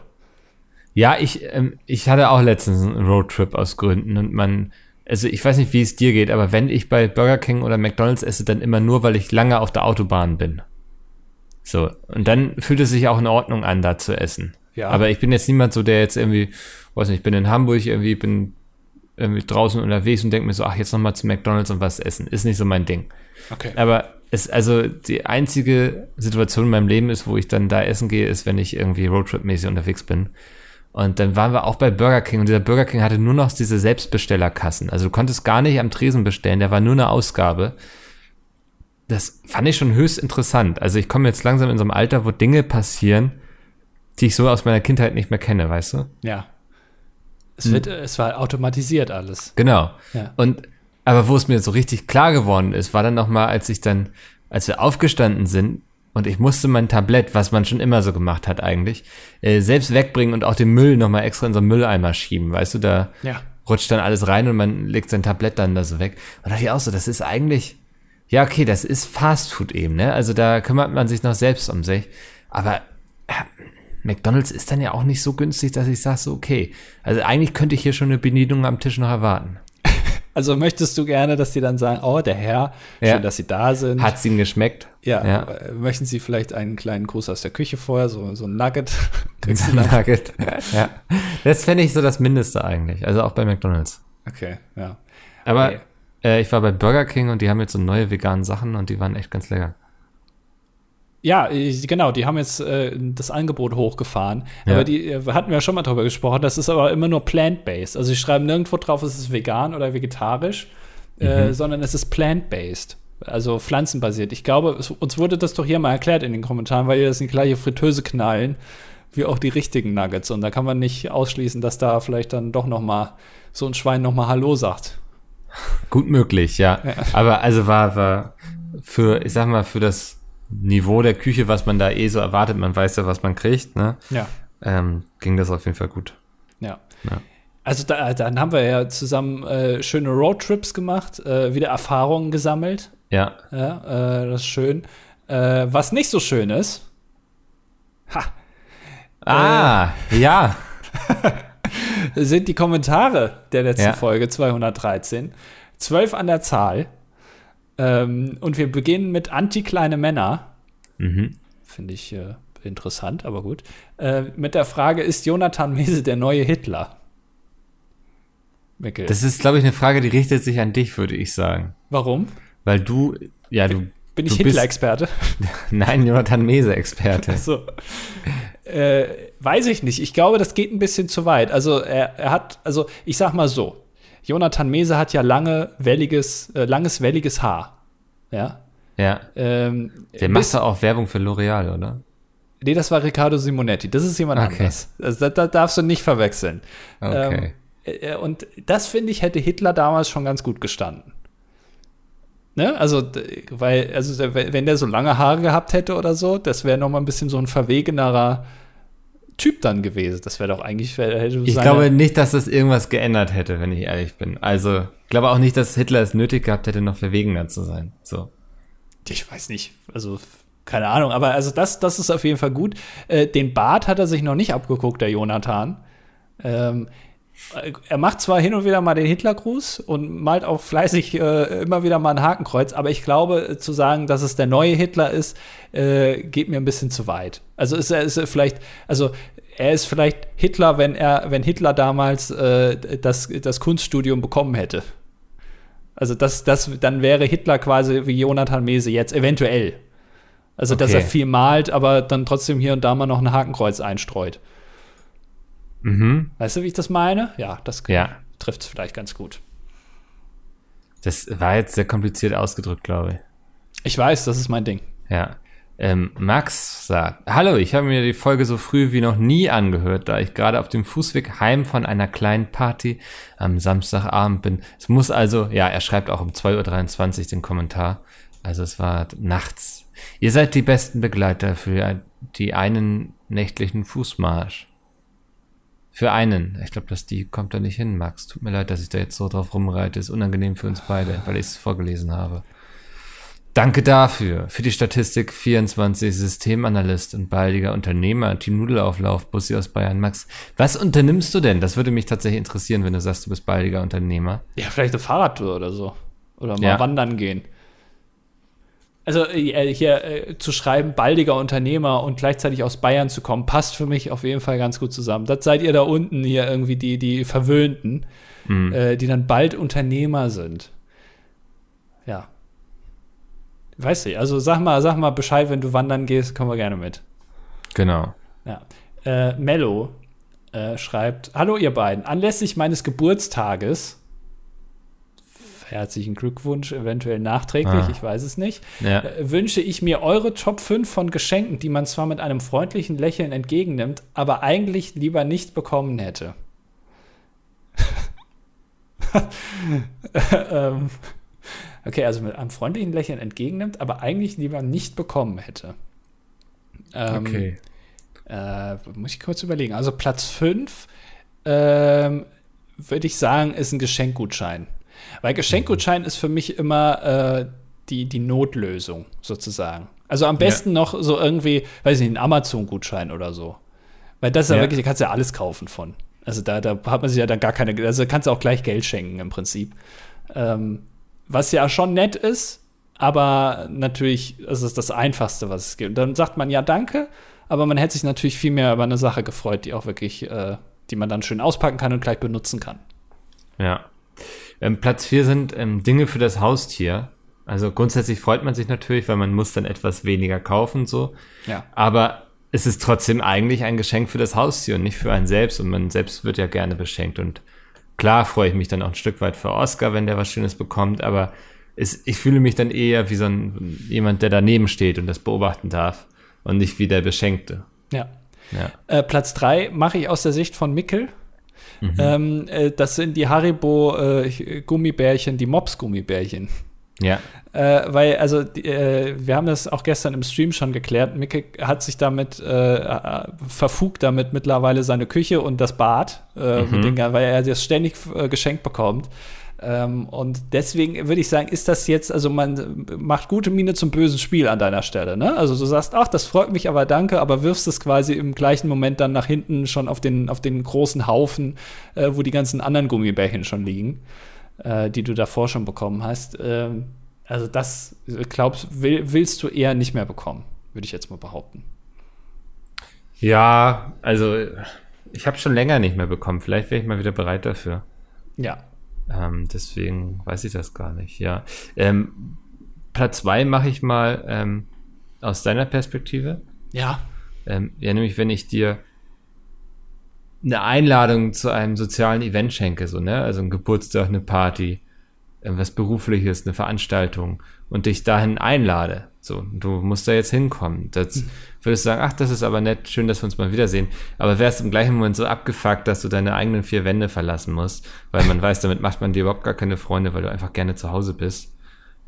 Ja, ich, ähm, ich hatte auch letztens einen Roadtrip aus Gründen und man, also ich weiß nicht, wie es dir geht, aber wenn ich bei Burger King oder McDonalds esse, dann immer nur, weil ich lange auf der Autobahn bin. So, und dann fühlt es sich auch in Ordnung an, da zu essen. Ja. Aber ich bin jetzt niemand so, der jetzt irgendwie, weiß nicht, ich bin in Hamburg irgendwie, bin irgendwie draußen unterwegs und denke mir so, ach, jetzt nochmal zu McDonalds und was essen. Ist nicht so mein Ding. Okay. Aber es, also die einzige Situation in meinem Leben ist, wo ich dann da essen gehe, ist, wenn ich irgendwie Roadtrip-mäßig unterwegs bin. Und dann waren wir auch bei Burger King und dieser Burger King hatte nur noch diese Selbstbestellerkassen. Also du konntest gar nicht am Tresen bestellen, der war nur eine Ausgabe. Das fand ich schon höchst interessant. Also ich komme jetzt langsam in so einem Alter, wo Dinge passieren, die ich so aus meiner Kindheit nicht mehr kenne, weißt du? Ja. Es, wird, es war automatisiert alles. Genau. Ja. Und aber wo es mir so richtig klar geworden ist, war dann noch mal, als ich dann, als wir aufgestanden sind und ich musste mein Tablett, was man schon immer so gemacht hat eigentlich, äh, selbst wegbringen und auch den Müll noch mal extra in so einen Mülleimer schieben, weißt du, da Ja. rutscht dann alles rein und man legt sein Tablett dann da so weg. Und da dachte ich auch so, das ist eigentlich, ja okay, das ist Fast Food eben, ne? Also da kümmert man sich noch selbst um sich. Aber äh, McDonalds ist dann ja auch nicht so günstig, dass ich sage so, okay. Also eigentlich könnte ich hier schon eine Bedienung am Tisch noch erwarten. Also möchtest du gerne, dass die dann sagen, oh, der Herr, Ja. schön, dass Sie da sind. Hat's Ihnen geschmeckt? ja, ja. äh, möchten Sie vielleicht einen kleinen Gruß aus der Küche vorher, so, so ein Nugget? Kriegst dann? Nugget. ja. Das fände ich so das Mindeste eigentlich. Also auch bei McDonalds. Okay, ja. Aber Okay. äh, ich war bei Burger King und die haben jetzt so neue veganen Sachen und die waren echt ganz lecker. Ja, genau, die haben jetzt äh, das Angebot hochgefahren. Ja. Aber die äh, hatten wir ja schon mal drüber gesprochen. Das ist aber immer nur plant-based. Also sie schreiben nirgendwo drauf, es ist vegan oder vegetarisch, äh, sondern es ist plant-based. Also pflanzenbasiert. Ich glaube, es, uns wurde das doch hier mal erklärt in den Kommentaren, weil ihr das in die gleiche Fritteuse knallen, wie auch die richtigen Nuggets. Und da kann man nicht ausschließen, dass da vielleicht dann doch noch mal so ein Schwein noch mal Hallo sagt. Gut möglich, ja. Aber also war, war für, ich sag mal, für das Niveau der Küche, was man da eh so erwartet, man weiß ja, was man kriegt, ne? Ja. Ähm, ging das auf jeden Fall gut. Ja. Ja. Also da, dann haben wir ja zusammen äh, schöne Roadtrips gemacht, äh, wieder Erfahrungen gesammelt. Ja. Ja, äh, das ist schön. Äh, was nicht so schön ist, ha, Ah, ja. sind die Kommentare der letzten Ja. Folge 213. Zwölf an der Zahl. Ähm, und wir beginnen mit Anti-kleine Männer. Mhm. Finde ich äh, interessant, aber gut. Äh, mit der Frage, ist Jonathan Mese der neue Hitler? Mikkel. Das ist, glaube ich, eine Frage, die richtet sich an dich, würde ich sagen. Warum? Weil du, ja, du, Bin ich Hitler-Experte? nein, Jonathan Mese-Experte. So. Äh, weiß ich nicht. Ich glaube, das geht ein bisschen zu weit. Also er, er hat, also ich sag mal so, Jonathan Mese hat ja lange welliges, äh, langes welliges Haar. Ja. Ja. Ähm, Der macht doch auch Werbung für L'Oreal, oder? nee, das war Riccardo Simonetti. Das ist jemand Okay. anderes. Also, das, das darfst du nicht verwechseln. Okay. Ähm, äh, und das finde ich hätte Hitler damals schon ganz gut gestanden. Ne? Also, weil, also wenn der so lange Haare gehabt hätte oder so, das wäre noch mal ein bisschen so ein verwegenerer Typ dann gewesen. Das wäre doch eigentlich, hätte Ich glaube nicht, dass das irgendwas geändert hätte, wenn ich ehrlich bin. Also, ich glaube auch nicht, dass Hitler es nötig gehabt hätte, noch verwegener zu sein. So. ich weiß nicht, also keine Ahnung, aber also das, das ist auf jeden Fall gut. Äh, den Bart hat er sich noch nicht abgeguckt, der Jonathan. Ähm, äh, er macht zwar hin und wieder mal den Hitlergruß und malt auch fleißig äh, immer wieder mal ein Hakenkreuz, aber ich glaube, äh, zu sagen, dass es der neue Hitler ist, äh, geht mir ein bisschen zu weit. Also ist er ist er vielleicht, also er ist vielleicht Hitler, wenn er, wenn Hitler damals äh, das, das Kunststudium bekommen hätte. Also das, das, dann wäre Hitler quasi wie Jonathan Mese jetzt, eventuell. Also, dass Okay. er viel malt, aber dann trotzdem hier und da mal noch ein Hakenkreuz einstreut. Mhm. Weißt du, wie ich das meine? Ja, das Ja. trifft es vielleicht ganz gut. Das war jetzt sehr kompliziert ausgedrückt, glaube ich. Ich weiß, das ist mein Ding. Ja. Ähm, Max sagt, hallo, ich habe mir die Folge so früh wie noch nie angehört, da ich gerade auf dem Fußweg heim von einer kleinen Party am Samstagabend bin. Es muss also, ja, er schreibt auch um 2.23 Uhr den Kommentar. Also es war nachts. Ihr seid die besten Begleiter für die einen nächtlichen Fußmarsch. Für einen. Ich glaube, dass die kommt da nicht hin, Max. Tut mir leid, dass ich da jetzt so drauf rumreite. Ist unangenehm für uns beide, weil ich es vorgelesen habe. Danke dafür. Für die Statistik 24 Systemanalyst und baldiger Unternehmer, Team Nudelauflauf, Bussi aus Bayern. Max, was unternimmst du denn? Das würde mich tatsächlich interessieren, wenn du sagst, du bist baldiger Unternehmer. Ja, vielleicht eine Fahrradtour oder so. Oder mal Ja. wandern gehen. Also äh, hier äh, zu schreiben, baldiger Unternehmer und gleichzeitig aus Bayern zu kommen, passt für mich auf jeden Fall ganz gut zusammen. Das seid ihr da unten hier irgendwie die, die Verwöhnten, äh, die dann bald Unternehmer sind. Ja. Weiß ich, also sag mal, sag mal Bescheid, wenn du wandern gehst, kommen wir gerne mit. Genau. Ja. Äh, Mello äh, schreibt: Hallo, ihr beiden. Anlässlich meines Geburtstages herzlichen Glückwunsch, eventuell nachträglich, ah. ich weiß es nicht, ja. äh, wünsche ich mir eure Top 5 von Geschenken, die man zwar mit einem freundlichen Lächeln entgegennimmt, aber eigentlich lieber nicht bekommen hätte. ähm, okay, also mit einem freundlichen Lächeln entgegennimmt, aber eigentlich lieber nicht bekommen hätte. Ähm, okay. Äh, muss ich kurz überlegen. Also Platz 5 ähm, würde ich sagen, ist ein Geschenkgutschein. Weil Geschenkgutschein ist für mich immer äh, die, die Notlösung sozusagen. Also am besten ja. noch so irgendwie, weiß ich nicht, ein Amazon-Gutschein oder so. Weil das ist ja, ja wirklich, da kannst du ja alles kaufen von. Also da, da hat man sich ja dann gar keine, also kannst du auch gleich Geld schenken im Prinzip. Ähm, was ja schon nett ist, aber natürlich ist es das Einfachste, was es gibt. Und dann sagt man ja Danke, aber man hätte sich natürlich viel mehr über eine Sache gefreut, die auch wirklich, äh, die man dann schön auspacken kann und gleich benutzen kann. Ja. Ähm, Platz 4 sind ähm, Dinge für das Haustier. Also grundsätzlich freut man sich natürlich, weil man muss dann etwas weniger kaufen so. Ja. Aber es ist trotzdem eigentlich ein Geschenk für das Haustier und nicht für einen selbst. Und man selbst wird ja gerne beschenkt. Und klar freue ich mich dann auch ein Stück weit für Oscar, wenn der was Schönes bekommt. Aber es, ich fühle mich dann eher wie so ein jemand, der daneben steht und das beobachten darf und nicht wie der Beschenkte. Ja. ja. Äh, Platz 3 mache ich aus der Sicht von Mickel. Mhm. Ähm, äh, das sind die Haribo-Gummibärchen, äh, die Mops-Gummibärchen. Ja. Äh, weil, also, äh, wir haben das auch gestern im Stream schon geklärt. Micke hat sich damit, äh, äh verfugt damit mittlerweile seine Küche und das Bad, äh, mhm. weil er das ständig geschenkt bekommt. Ähm, und deswegen würde ich sagen, ist das jetzt, also man macht gute Miene zum bösen Spiel an deiner Stelle. Ne? Also du sagst, ach, das freut mich, aber danke, aber wirfst es quasi im gleichen Moment dann nach hinten schon auf den, auf den großen Haufen, äh, wo die ganzen anderen Gummibärchen schon liegen, äh, die du davor schon bekommen hast. Ähm, also das, glaubst will, willst du eher nicht mehr bekommen, würde ich jetzt mal behaupten. Ja, also ich habe schon länger nicht mehr bekommen. Vielleicht wäre ich mal wieder bereit dafür. Ja, ähm, deswegen weiß ich das gar nicht, ja. Ähm, Platz 2 mache ich mal ähm, aus deiner Perspektive. Ja. Ähm, ja, nämlich wenn ich dir eine Einladung zu einem sozialen Event schenke, so, ne? Also ein Geburtstag, eine Party, was berufliches, eine Veranstaltung und dich dahin einlade. So, du musst da jetzt hinkommen. Das hm. würdest du sagen, ach, das ist aber nett, schön, dass wir uns mal wiedersehen. Aber wärst im gleichen Moment so abgefuckt, dass du deine eigenen vier Wände verlassen musst, weil man weiß, damit macht man dir überhaupt gar keine Freunde, weil du einfach gerne zu Hause bist.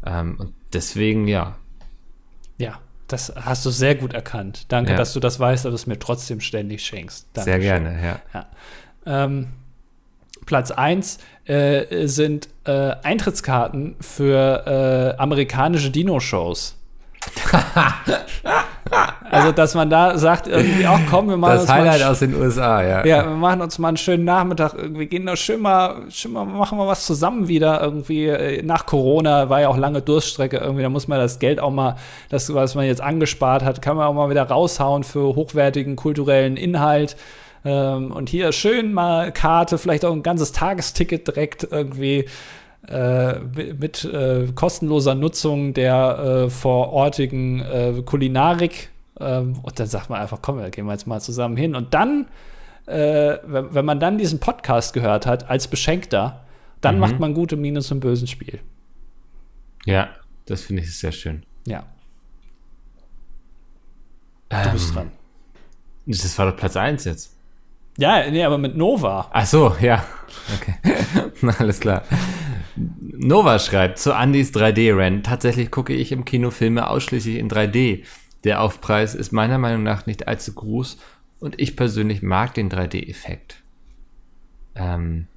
Ähm, und deswegen, ja. Ja, das hast du sehr gut erkannt. Danke, ja. dass du das weißt, aber es mir trotzdem ständig schenkst. Dankeschön. Sehr gerne, ja. ja. Ähm, Platz 1 äh, sind äh, Eintrittskarten für äh, amerikanische Dino-Shows. also, dass man da sagt, irgendwie auch, komm, wir machen das uns Highlight mal aus den USA, ja. Ja, wir machen uns mal einen schönen Nachmittag, irgendwie gehen da schön mal, schön mal, machen wir was zusammen wieder, irgendwie äh, nach Corona war ja auch lange Durststrecke, irgendwie, da muss man das Geld auch mal, das, was man jetzt angespart hat, kann man auch mal wieder raushauen für hochwertigen kulturellen Inhalt. Ähm, und hier schön mal Karte, vielleicht auch ein ganzes Tagesticket direkt irgendwie äh, mit äh, kostenloser Nutzung der äh, vorortigen äh, Kulinarik. Ähm, und dann sagt man einfach, komm, da gehen wir jetzt mal zusammen hin. Und dann, äh, wenn, wenn, man dann diesen Podcast gehört hat, als Beschenkter, dann mhm. macht man gute Miene zum bösen Spiel. Ja, das finde ich sehr schön. Ja. Du ähm, bist dran. Das war doch Platz 1 jetzt. Ja, nee, aber mit Nova. Ach so, ja. Okay. Alles klar. Nova schreibt zu Andys 3D-Rent. Tatsächlich gucke ich im Kino Filme ausschließlich in 3D. Der Aufpreis ist meiner Meinung nach nicht allzu groß und ich persönlich mag den 3D-Effekt. Ähm,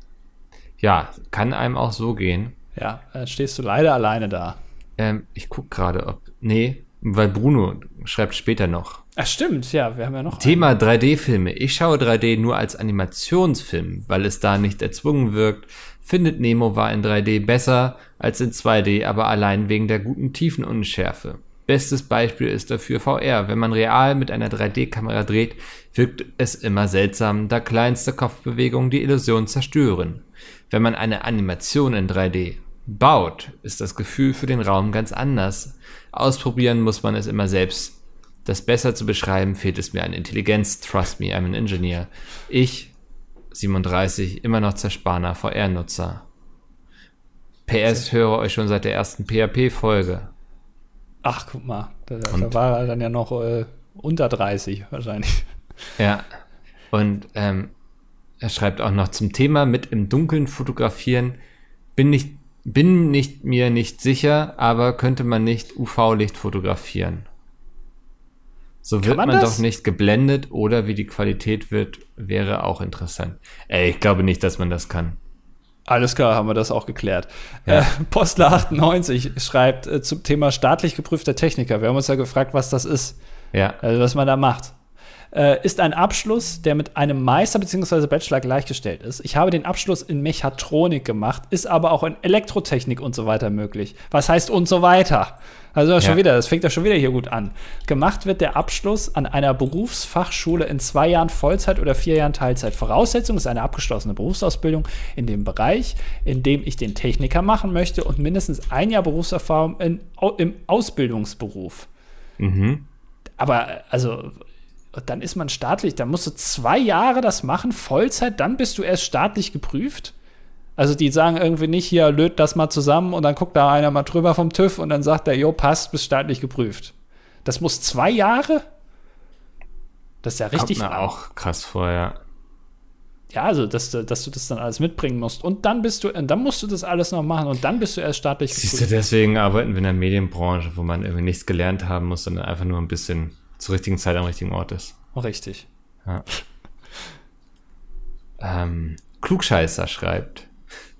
ja, kann einem auch so gehen. Ja, dann stehst du leider alleine da. Ähm, ich gucke gerade, ob. Nee, weil Bruno schreibt später noch. Ach stimmt, ja, wir haben ja noch. Thema 3D-Filme. Ich schaue 3D nur als Animationsfilm, weil es da nicht erzwungen wirkt. Findet Nemo war in 3D besser als in 2D, aber allein wegen der guten Tiefenunschärfe. Bestes Beispiel ist dafür VR. Wenn man real mit einer 3D-Kamera dreht, wirkt es immer seltsam, da kleinste Kopfbewegungen die Illusion zerstören. Wenn man eine Animation in 3D baut, ist das Gefühl für den Raum ganz anders. Ausprobieren muss man es immer selbst. Das besser zu beschreiben fehlt es mir an Intelligenz. Trust me, I'm an engineer. Ich 37 immer noch zersparener VR-Nutzer. PS höre euch schon seit der ersten PHP-Folge. Ach, guck mal, da, da war er dann ja noch äh, unter 30 wahrscheinlich. Ja, und ähm, er schreibt auch noch zum Thema mit im Dunkeln fotografieren. Bin nicht, bin nicht mir nicht sicher, aber könnte man nicht UV-Licht fotografieren. So wird man, man doch nicht geblendet oder wie die Qualität wird, wäre auch interessant. Ey, ich glaube nicht, dass man das kann. Alles klar, haben wir das auch geklärt. Ja. Äh, Postler 98 schreibt äh, zum Thema staatlich geprüfter Techniker. Wir haben uns ja gefragt, was das ist. Ja. Also, was man da macht äh, ist ein Abschluss, der mit einem Meister bzw. Bachelor gleichgestellt ist. Ich habe den Abschluss in Mechatronik gemacht, ist aber auch in Elektrotechnik und so weiter möglich. Was heißt und so weiter? Also ja. schon wieder, das fängt ja schon wieder hier gut an. Gemacht wird der Abschluss an einer Berufsfachschule in zwei Jahren Vollzeit oder vier Jahren Teilzeit. Voraussetzung ist eine abgeschlossene Berufsausbildung in dem Bereich, in dem ich den Techniker machen möchte und mindestens ein Jahr Berufserfahrung in, im Ausbildungsberuf. Mhm. Aber also dann ist man staatlich, dann musst du zwei Jahre das machen, Vollzeit, dann bist du erst staatlich geprüft. Also die sagen irgendwie nicht, hier löt das mal zusammen und dann guckt da einer mal drüber vom TÜV und dann sagt er, jo, passt, bist staatlich geprüft. Das muss zwei Jahre? Das ist ja richtig. Kommt mir auch krass vor, ja. Ja, also, dass, dass du das dann alles mitbringen musst. Und dann bist du, dann musst du das alles noch machen und dann bist du erst staatlich geprüft. Siehst du, deswegen arbeiten wir in der Medienbranche, wo man irgendwie nichts gelernt haben muss, sondern einfach nur ein bisschen zur richtigen Zeit am richtigen Ort ist. Richtig. Ja. ähm, Klugscheißer schreibt.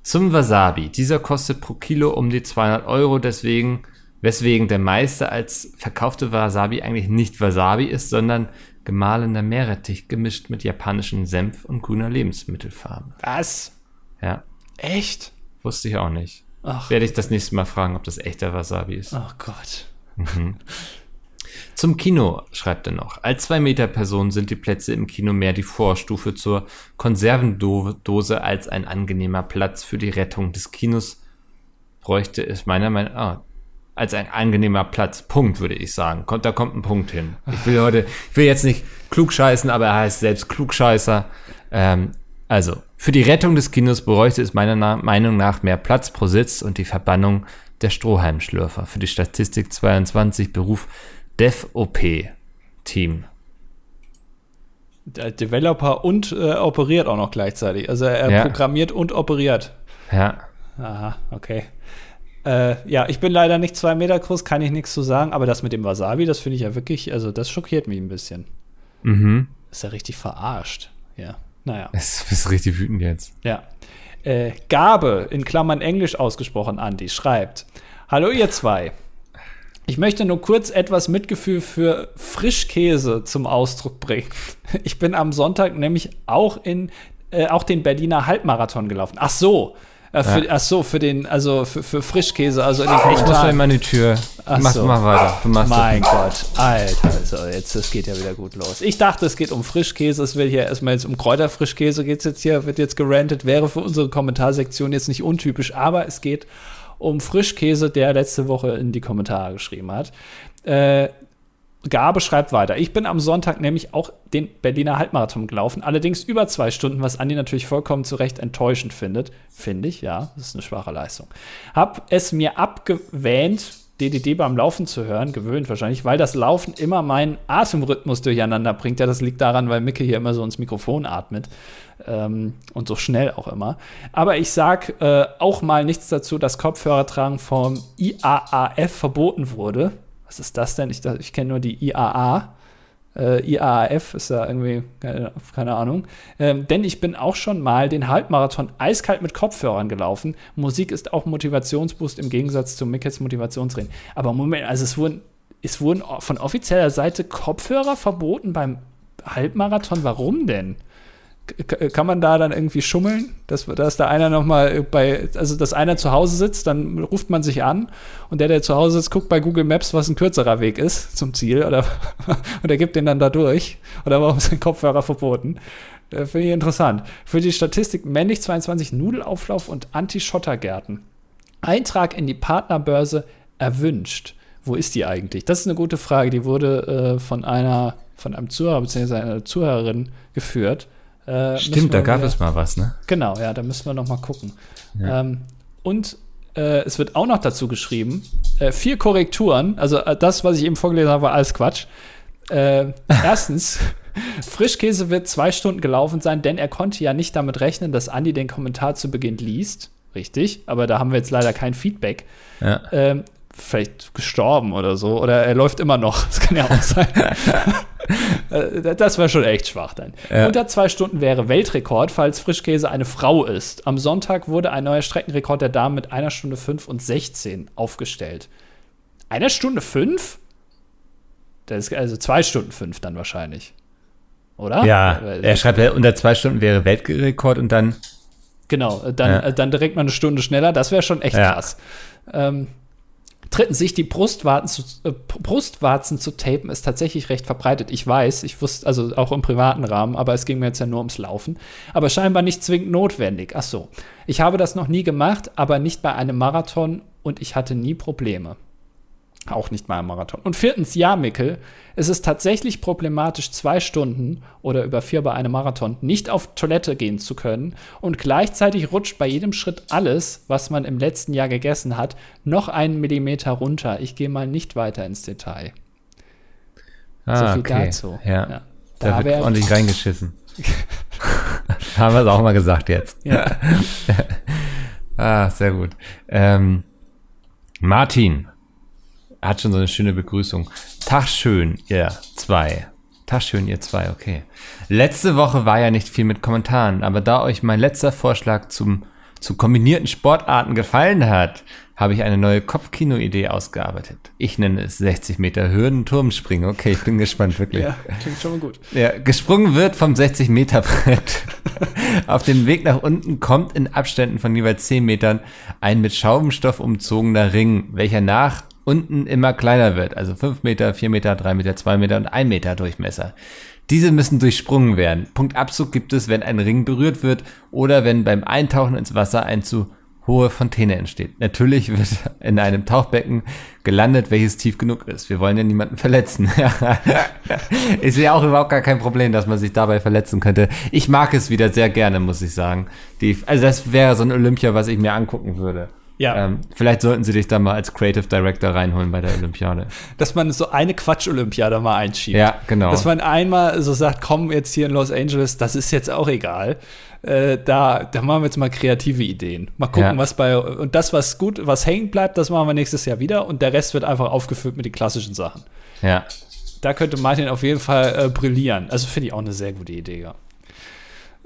Zum Wasabi. Dieser kostet pro Kilo um die 200 Euro, deswegen, weswegen der meiste als verkaufte Wasabi eigentlich nicht Wasabi ist, sondern gemahlener Meerrettich gemischt mit japanischem Senf und grüner Lebensmittelfarbe. Was? Ja. Echt? Wusste ich auch nicht. Ach. Werde ich das nächste Mal fragen, ob das echter Wasabi ist. Oh Gott. Mhm. Zum Kino schreibt er noch. Als Zwei-Meter-Person sind die Plätze im Kino mehr die Vorstufe zur Konservendose als ein angenehmer Platz für die Rettung des Kinos. Bräuchte es meiner Meinung nach, ah, als ein angenehmer Platz. Punkt, würde ich sagen. Da kommt ein Punkt hin. Ich will heute, ich will jetzt nicht klugscheißen, aber er heißt selbst Klugscheißer. Ähm, also, für die Rettung des Kinos bräuchte es meiner Meinung nach mehr Platz pro Sitz und die Verbannung der Strohhalmschlürfer. Für die Statistik 22 Beruf DevOP-Team. Der Developer und äh, operiert auch noch gleichzeitig. Also er ja. programmiert und operiert. Ja. Aha, okay. Äh, ja, ich bin leider nicht zwei Meter groß, kann ich nichts zu sagen, aber das mit dem Wasabi, das finde ich ja wirklich, also das schockiert mich ein bisschen. Mhm. Ist ja richtig verarscht. Ja, naja. Es ist richtig wütend jetzt. Ja. Äh, Gabe, in Klammern Englisch ausgesprochen, Andi, schreibt: Hallo, ihr zwei. Ich möchte nur kurz etwas Mitgefühl für Frischkäse zum Ausdruck bringen. Ich bin am Sonntag nämlich auch in äh, auch den Berliner Halbmarathon gelaufen. Ach so, äh, für, ja. Ach so, für den, also für, für Frischkäse, also in den Ich muss mal in meine Tür. Ach Mach so. mal weiter. Du machst mein Gott, Alter, also jetzt, das geht ja wieder gut los. Ich dachte, es geht um Frischkäse, es wird hier erstmal jetzt um Kräuterfrischkäse geht's jetzt hier, wird jetzt gerantet, wäre für unsere Kommentarsektion jetzt nicht untypisch, aber es geht um Frischkäse, der letzte Woche in die Kommentare geschrieben hat. Äh, Gabe schreibt weiter. Ich bin am Sonntag nämlich auch den Berliner Halbmarathon gelaufen, allerdings über zwei Stunden, was Andi natürlich vollkommen zu Recht enttäuschend findet. Finde ich, ja, das ist eine schwache Leistung. Hab es mir abgewähnt, DDD beim Laufen zu hören, gewöhnt wahrscheinlich, weil das Laufen immer meinen Atemrhythmus durcheinander bringt. Ja, das liegt daran, weil Micke hier immer so ins Mikrofon atmet ähm, und so schnell auch immer. Aber ich sag äh, auch mal nichts dazu, dass Kopfhörertragen vom IAAF verboten wurde. Was ist das denn? Ich, ich kenne nur die IAA. Äh, IAAF ist ja irgendwie, keine, keine Ahnung. Ähm, denn ich bin auch schon mal den Halbmarathon eiskalt mit Kopfhörern gelaufen. Musik ist auch Motivationsboost im Gegensatz zu Mickets Motivationsreden. Aber Moment, also es wurden, es wurden von offizieller Seite Kopfhörer verboten beim Halbmarathon. Warum denn? Kann man da dann irgendwie schummeln, dass, dass da einer nochmal bei, also dass einer zu Hause sitzt, dann ruft man sich an und der, der zu Hause sitzt, guckt bei Google Maps, was ein kürzerer Weg ist zum Ziel oder und er gibt den dann da durch oder warum ist ein Kopfhörer verboten? Äh, Finde ich interessant. Für die Statistik männlich 22 Nudelauflauf und Anti-Schottergärten. Eintrag in die Partnerbörse erwünscht. Wo ist die eigentlich? Das ist eine gute Frage. Die wurde äh, von einer, von einem Zuhörer bzw. einer Zuhörerin geführt. Äh, Stimmt, da gab es mal was, ne? Genau, ja, da müssen wir noch mal gucken. Ja. Ähm, und äh, es wird auch noch dazu geschrieben, äh, vier Korrekturen, also äh, das, was ich eben vorgelesen habe, war alles Quatsch. Äh, erstens, Frischkäse wird zwei Stunden gelaufen sein, denn er konnte ja nicht damit rechnen, dass Andi den Kommentar zu Beginn liest. Richtig, aber da haben wir jetzt leider kein Feedback. Ja. Ähm, vielleicht gestorben oder so. Oder er läuft immer noch. Das kann ja auch sein. Äh, das wäre schon echt schwach dann. Ja. Unter zwei Stunden wäre Weltrekord, falls Frischkäse eine Frau ist. Am Sonntag wurde ein neuer Streckenrekord der Damen mit einer Stunde 5 und 16 aufgestellt. Eine Stunde 5? Das ist also zwei Stunden 5 dann wahrscheinlich. Oder? Ja, er schreibt, unter zwei Stunden wäre Weltrekord und dann. Genau, dann, ja. dann direkt mal eine Stunde schneller. Das wäre schon echt ja. krass. Ähm, Dritten, sich die Brustwarzen zu, äh, Brustwarzen zu tapen, ist tatsächlich recht verbreitet. Ich weiß, ich wusste, also auch im privaten Rahmen, aber es ging mir jetzt ja nur ums Laufen. Aber scheinbar nicht zwingend notwendig. Ach so. Ich habe das noch nie gemacht, aber nicht bei einem Marathon und ich hatte nie Probleme. Auch nicht mal im Marathon. Und viertens, ja, Mickel, es ist tatsächlich problematisch, zwei Stunden oder über vier bei einem Marathon nicht auf Toilette gehen zu können und gleichzeitig rutscht bei jedem Schritt alles, was man im letzten Jahr gegessen hat, noch einen Millimeter runter. Ich gehe mal nicht weiter ins Detail. Ah, so viel okay. dazu. Ja. ja. Da, da wird ordentlich reingeschissen. Haben wir es auch mal gesagt jetzt. Ja. ah, sehr gut. Ähm, Martin hat schon so eine schöne Begrüßung. Tag schön, ihr zwei. Tag schön, ihr zwei, okay. Letzte Woche war ja nicht viel mit Kommentaren, aber da euch mein letzter Vorschlag zum, zu kombinierten Sportarten gefallen hat, habe ich eine neue Kopfkino-Idee ausgearbeitet. Ich nenne es 60 Meter Hürden-Turmspringen. Okay, ich bin gespannt, wirklich. Ja, klingt schon mal gut. Ja, gesprungen wird vom 60 Meter Brett. Auf dem Weg nach unten kommt in Abständen von jeweils 10 Metern ein mit Schaumstoff umzogener Ring, welcher nach unten immer kleiner wird. Also 5 Meter, 4 Meter, 3 Meter, 2 Meter und 1 Meter Durchmesser. Diese müssen durchsprungen werden. Punktabzug gibt es, wenn ein Ring berührt wird oder wenn beim Eintauchen ins Wasser ein zu hohe Fontäne entsteht. Natürlich wird in einem Tauchbecken gelandet, welches tief genug ist. Wir wollen ja niemanden verletzen. ist ja auch überhaupt gar kein Problem, dass man sich dabei verletzen könnte. Ich mag es wieder sehr gerne, muss ich sagen. Die, also das wäre so ein Olympia, was ich mir angucken würde. Ja. Ähm, vielleicht sollten sie dich da mal als Creative Director reinholen bei der Olympiade. Dass man so eine Quatsch-Olympiade mal einschiebt. Ja, genau. Dass man einmal so sagt, komm jetzt hier in Los Angeles, das ist jetzt auch egal. Äh, da, da machen wir jetzt mal kreative Ideen. Mal gucken, ja. was bei und das, was gut, was hängen bleibt, das machen wir nächstes Jahr wieder und der Rest wird einfach aufgefüllt mit den klassischen Sachen. Ja. Da könnte Martin auf jeden Fall äh, brillieren. Also finde ich auch eine sehr gute Idee, ja.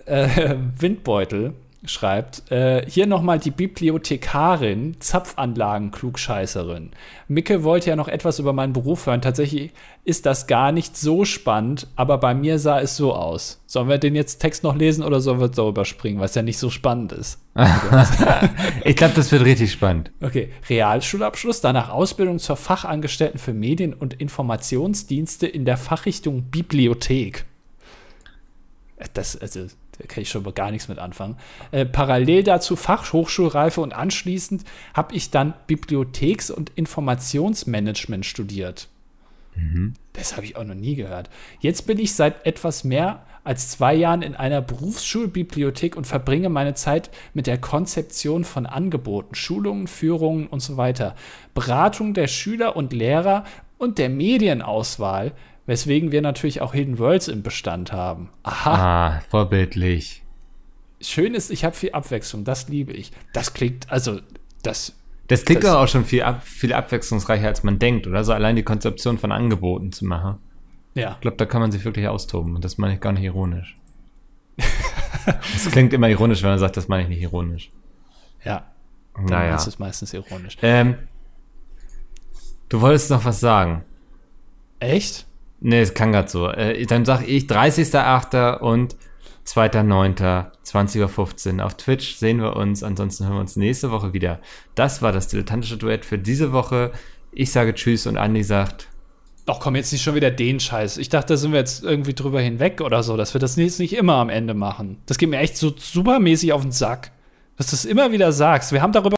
Äh, Windbeutel schreibt, äh, hier nochmal die Bibliothekarin, Zapfanlagen-Klugscheißerin. Micke wollte ja noch etwas über meinen Beruf hören. Tatsächlich ist das gar nicht so spannend, aber bei mir sah es so aus. Sollen wir den jetzt Text noch lesen oder sollen wir so überspringen, was ja nicht so spannend ist? ich glaube, das wird richtig spannend. Okay, Realschulabschluss, danach Ausbildung zur Fachangestellten für Medien- und Informationsdienste in der Fachrichtung Bibliothek. Das, also, da kann ich schon mal gar nichts mit anfangen. Äh, parallel dazu Fachhochschulreife und anschließend habe ich dann Bibliotheks- und Informationsmanagement studiert. Mhm. Das habe ich auch noch nie gehört. Jetzt bin ich seit etwas mehr als zwei Jahren in einer Berufsschulbibliothek und verbringe meine Zeit mit der Konzeption von Angeboten, Schulungen, Führungen und so weiter, Beratung der Schüler und Lehrer und der Medienauswahl Weswegen wir natürlich auch Hidden Worlds im Bestand haben. Aha. Ah, vorbildlich. Schön ist, ich habe viel Abwechslung. Das liebe ich. Das klingt, also, das. Das klingt doch auch schon viel, ab, viel abwechslungsreicher, als man denkt, oder? So allein die Konzeption von Angeboten zu machen. Ja. Ich glaube, da kann man sich wirklich austoben. Und das meine ich gar nicht ironisch. das klingt immer ironisch, wenn man sagt, das meine ich nicht ironisch. Ja. Naja. Das ist meistens ironisch. Ähm, du wolltest noch was sagen. Echt? Nee, es kann grad so. Äh, dann sag ich 30.08. und 2.09. Uhr auf Twitch sehen wir uns. Ansonsten hören wir uns nächste Woche wieder. Das war das dilettantische Duett für diese Woche. Ich sage Tschüss und Andi sagt. Doch, komm jetzt nicht schon wieder den Scheiß. Ich dachte, da sind wir jetzt irgendwie drüber hinweg oder so, dass wir das jetzt nicht immer am Ende machen. Das geht mir echt so supermäßig auf den Sack, dass du es immer wieder sagst. Wir haben darüber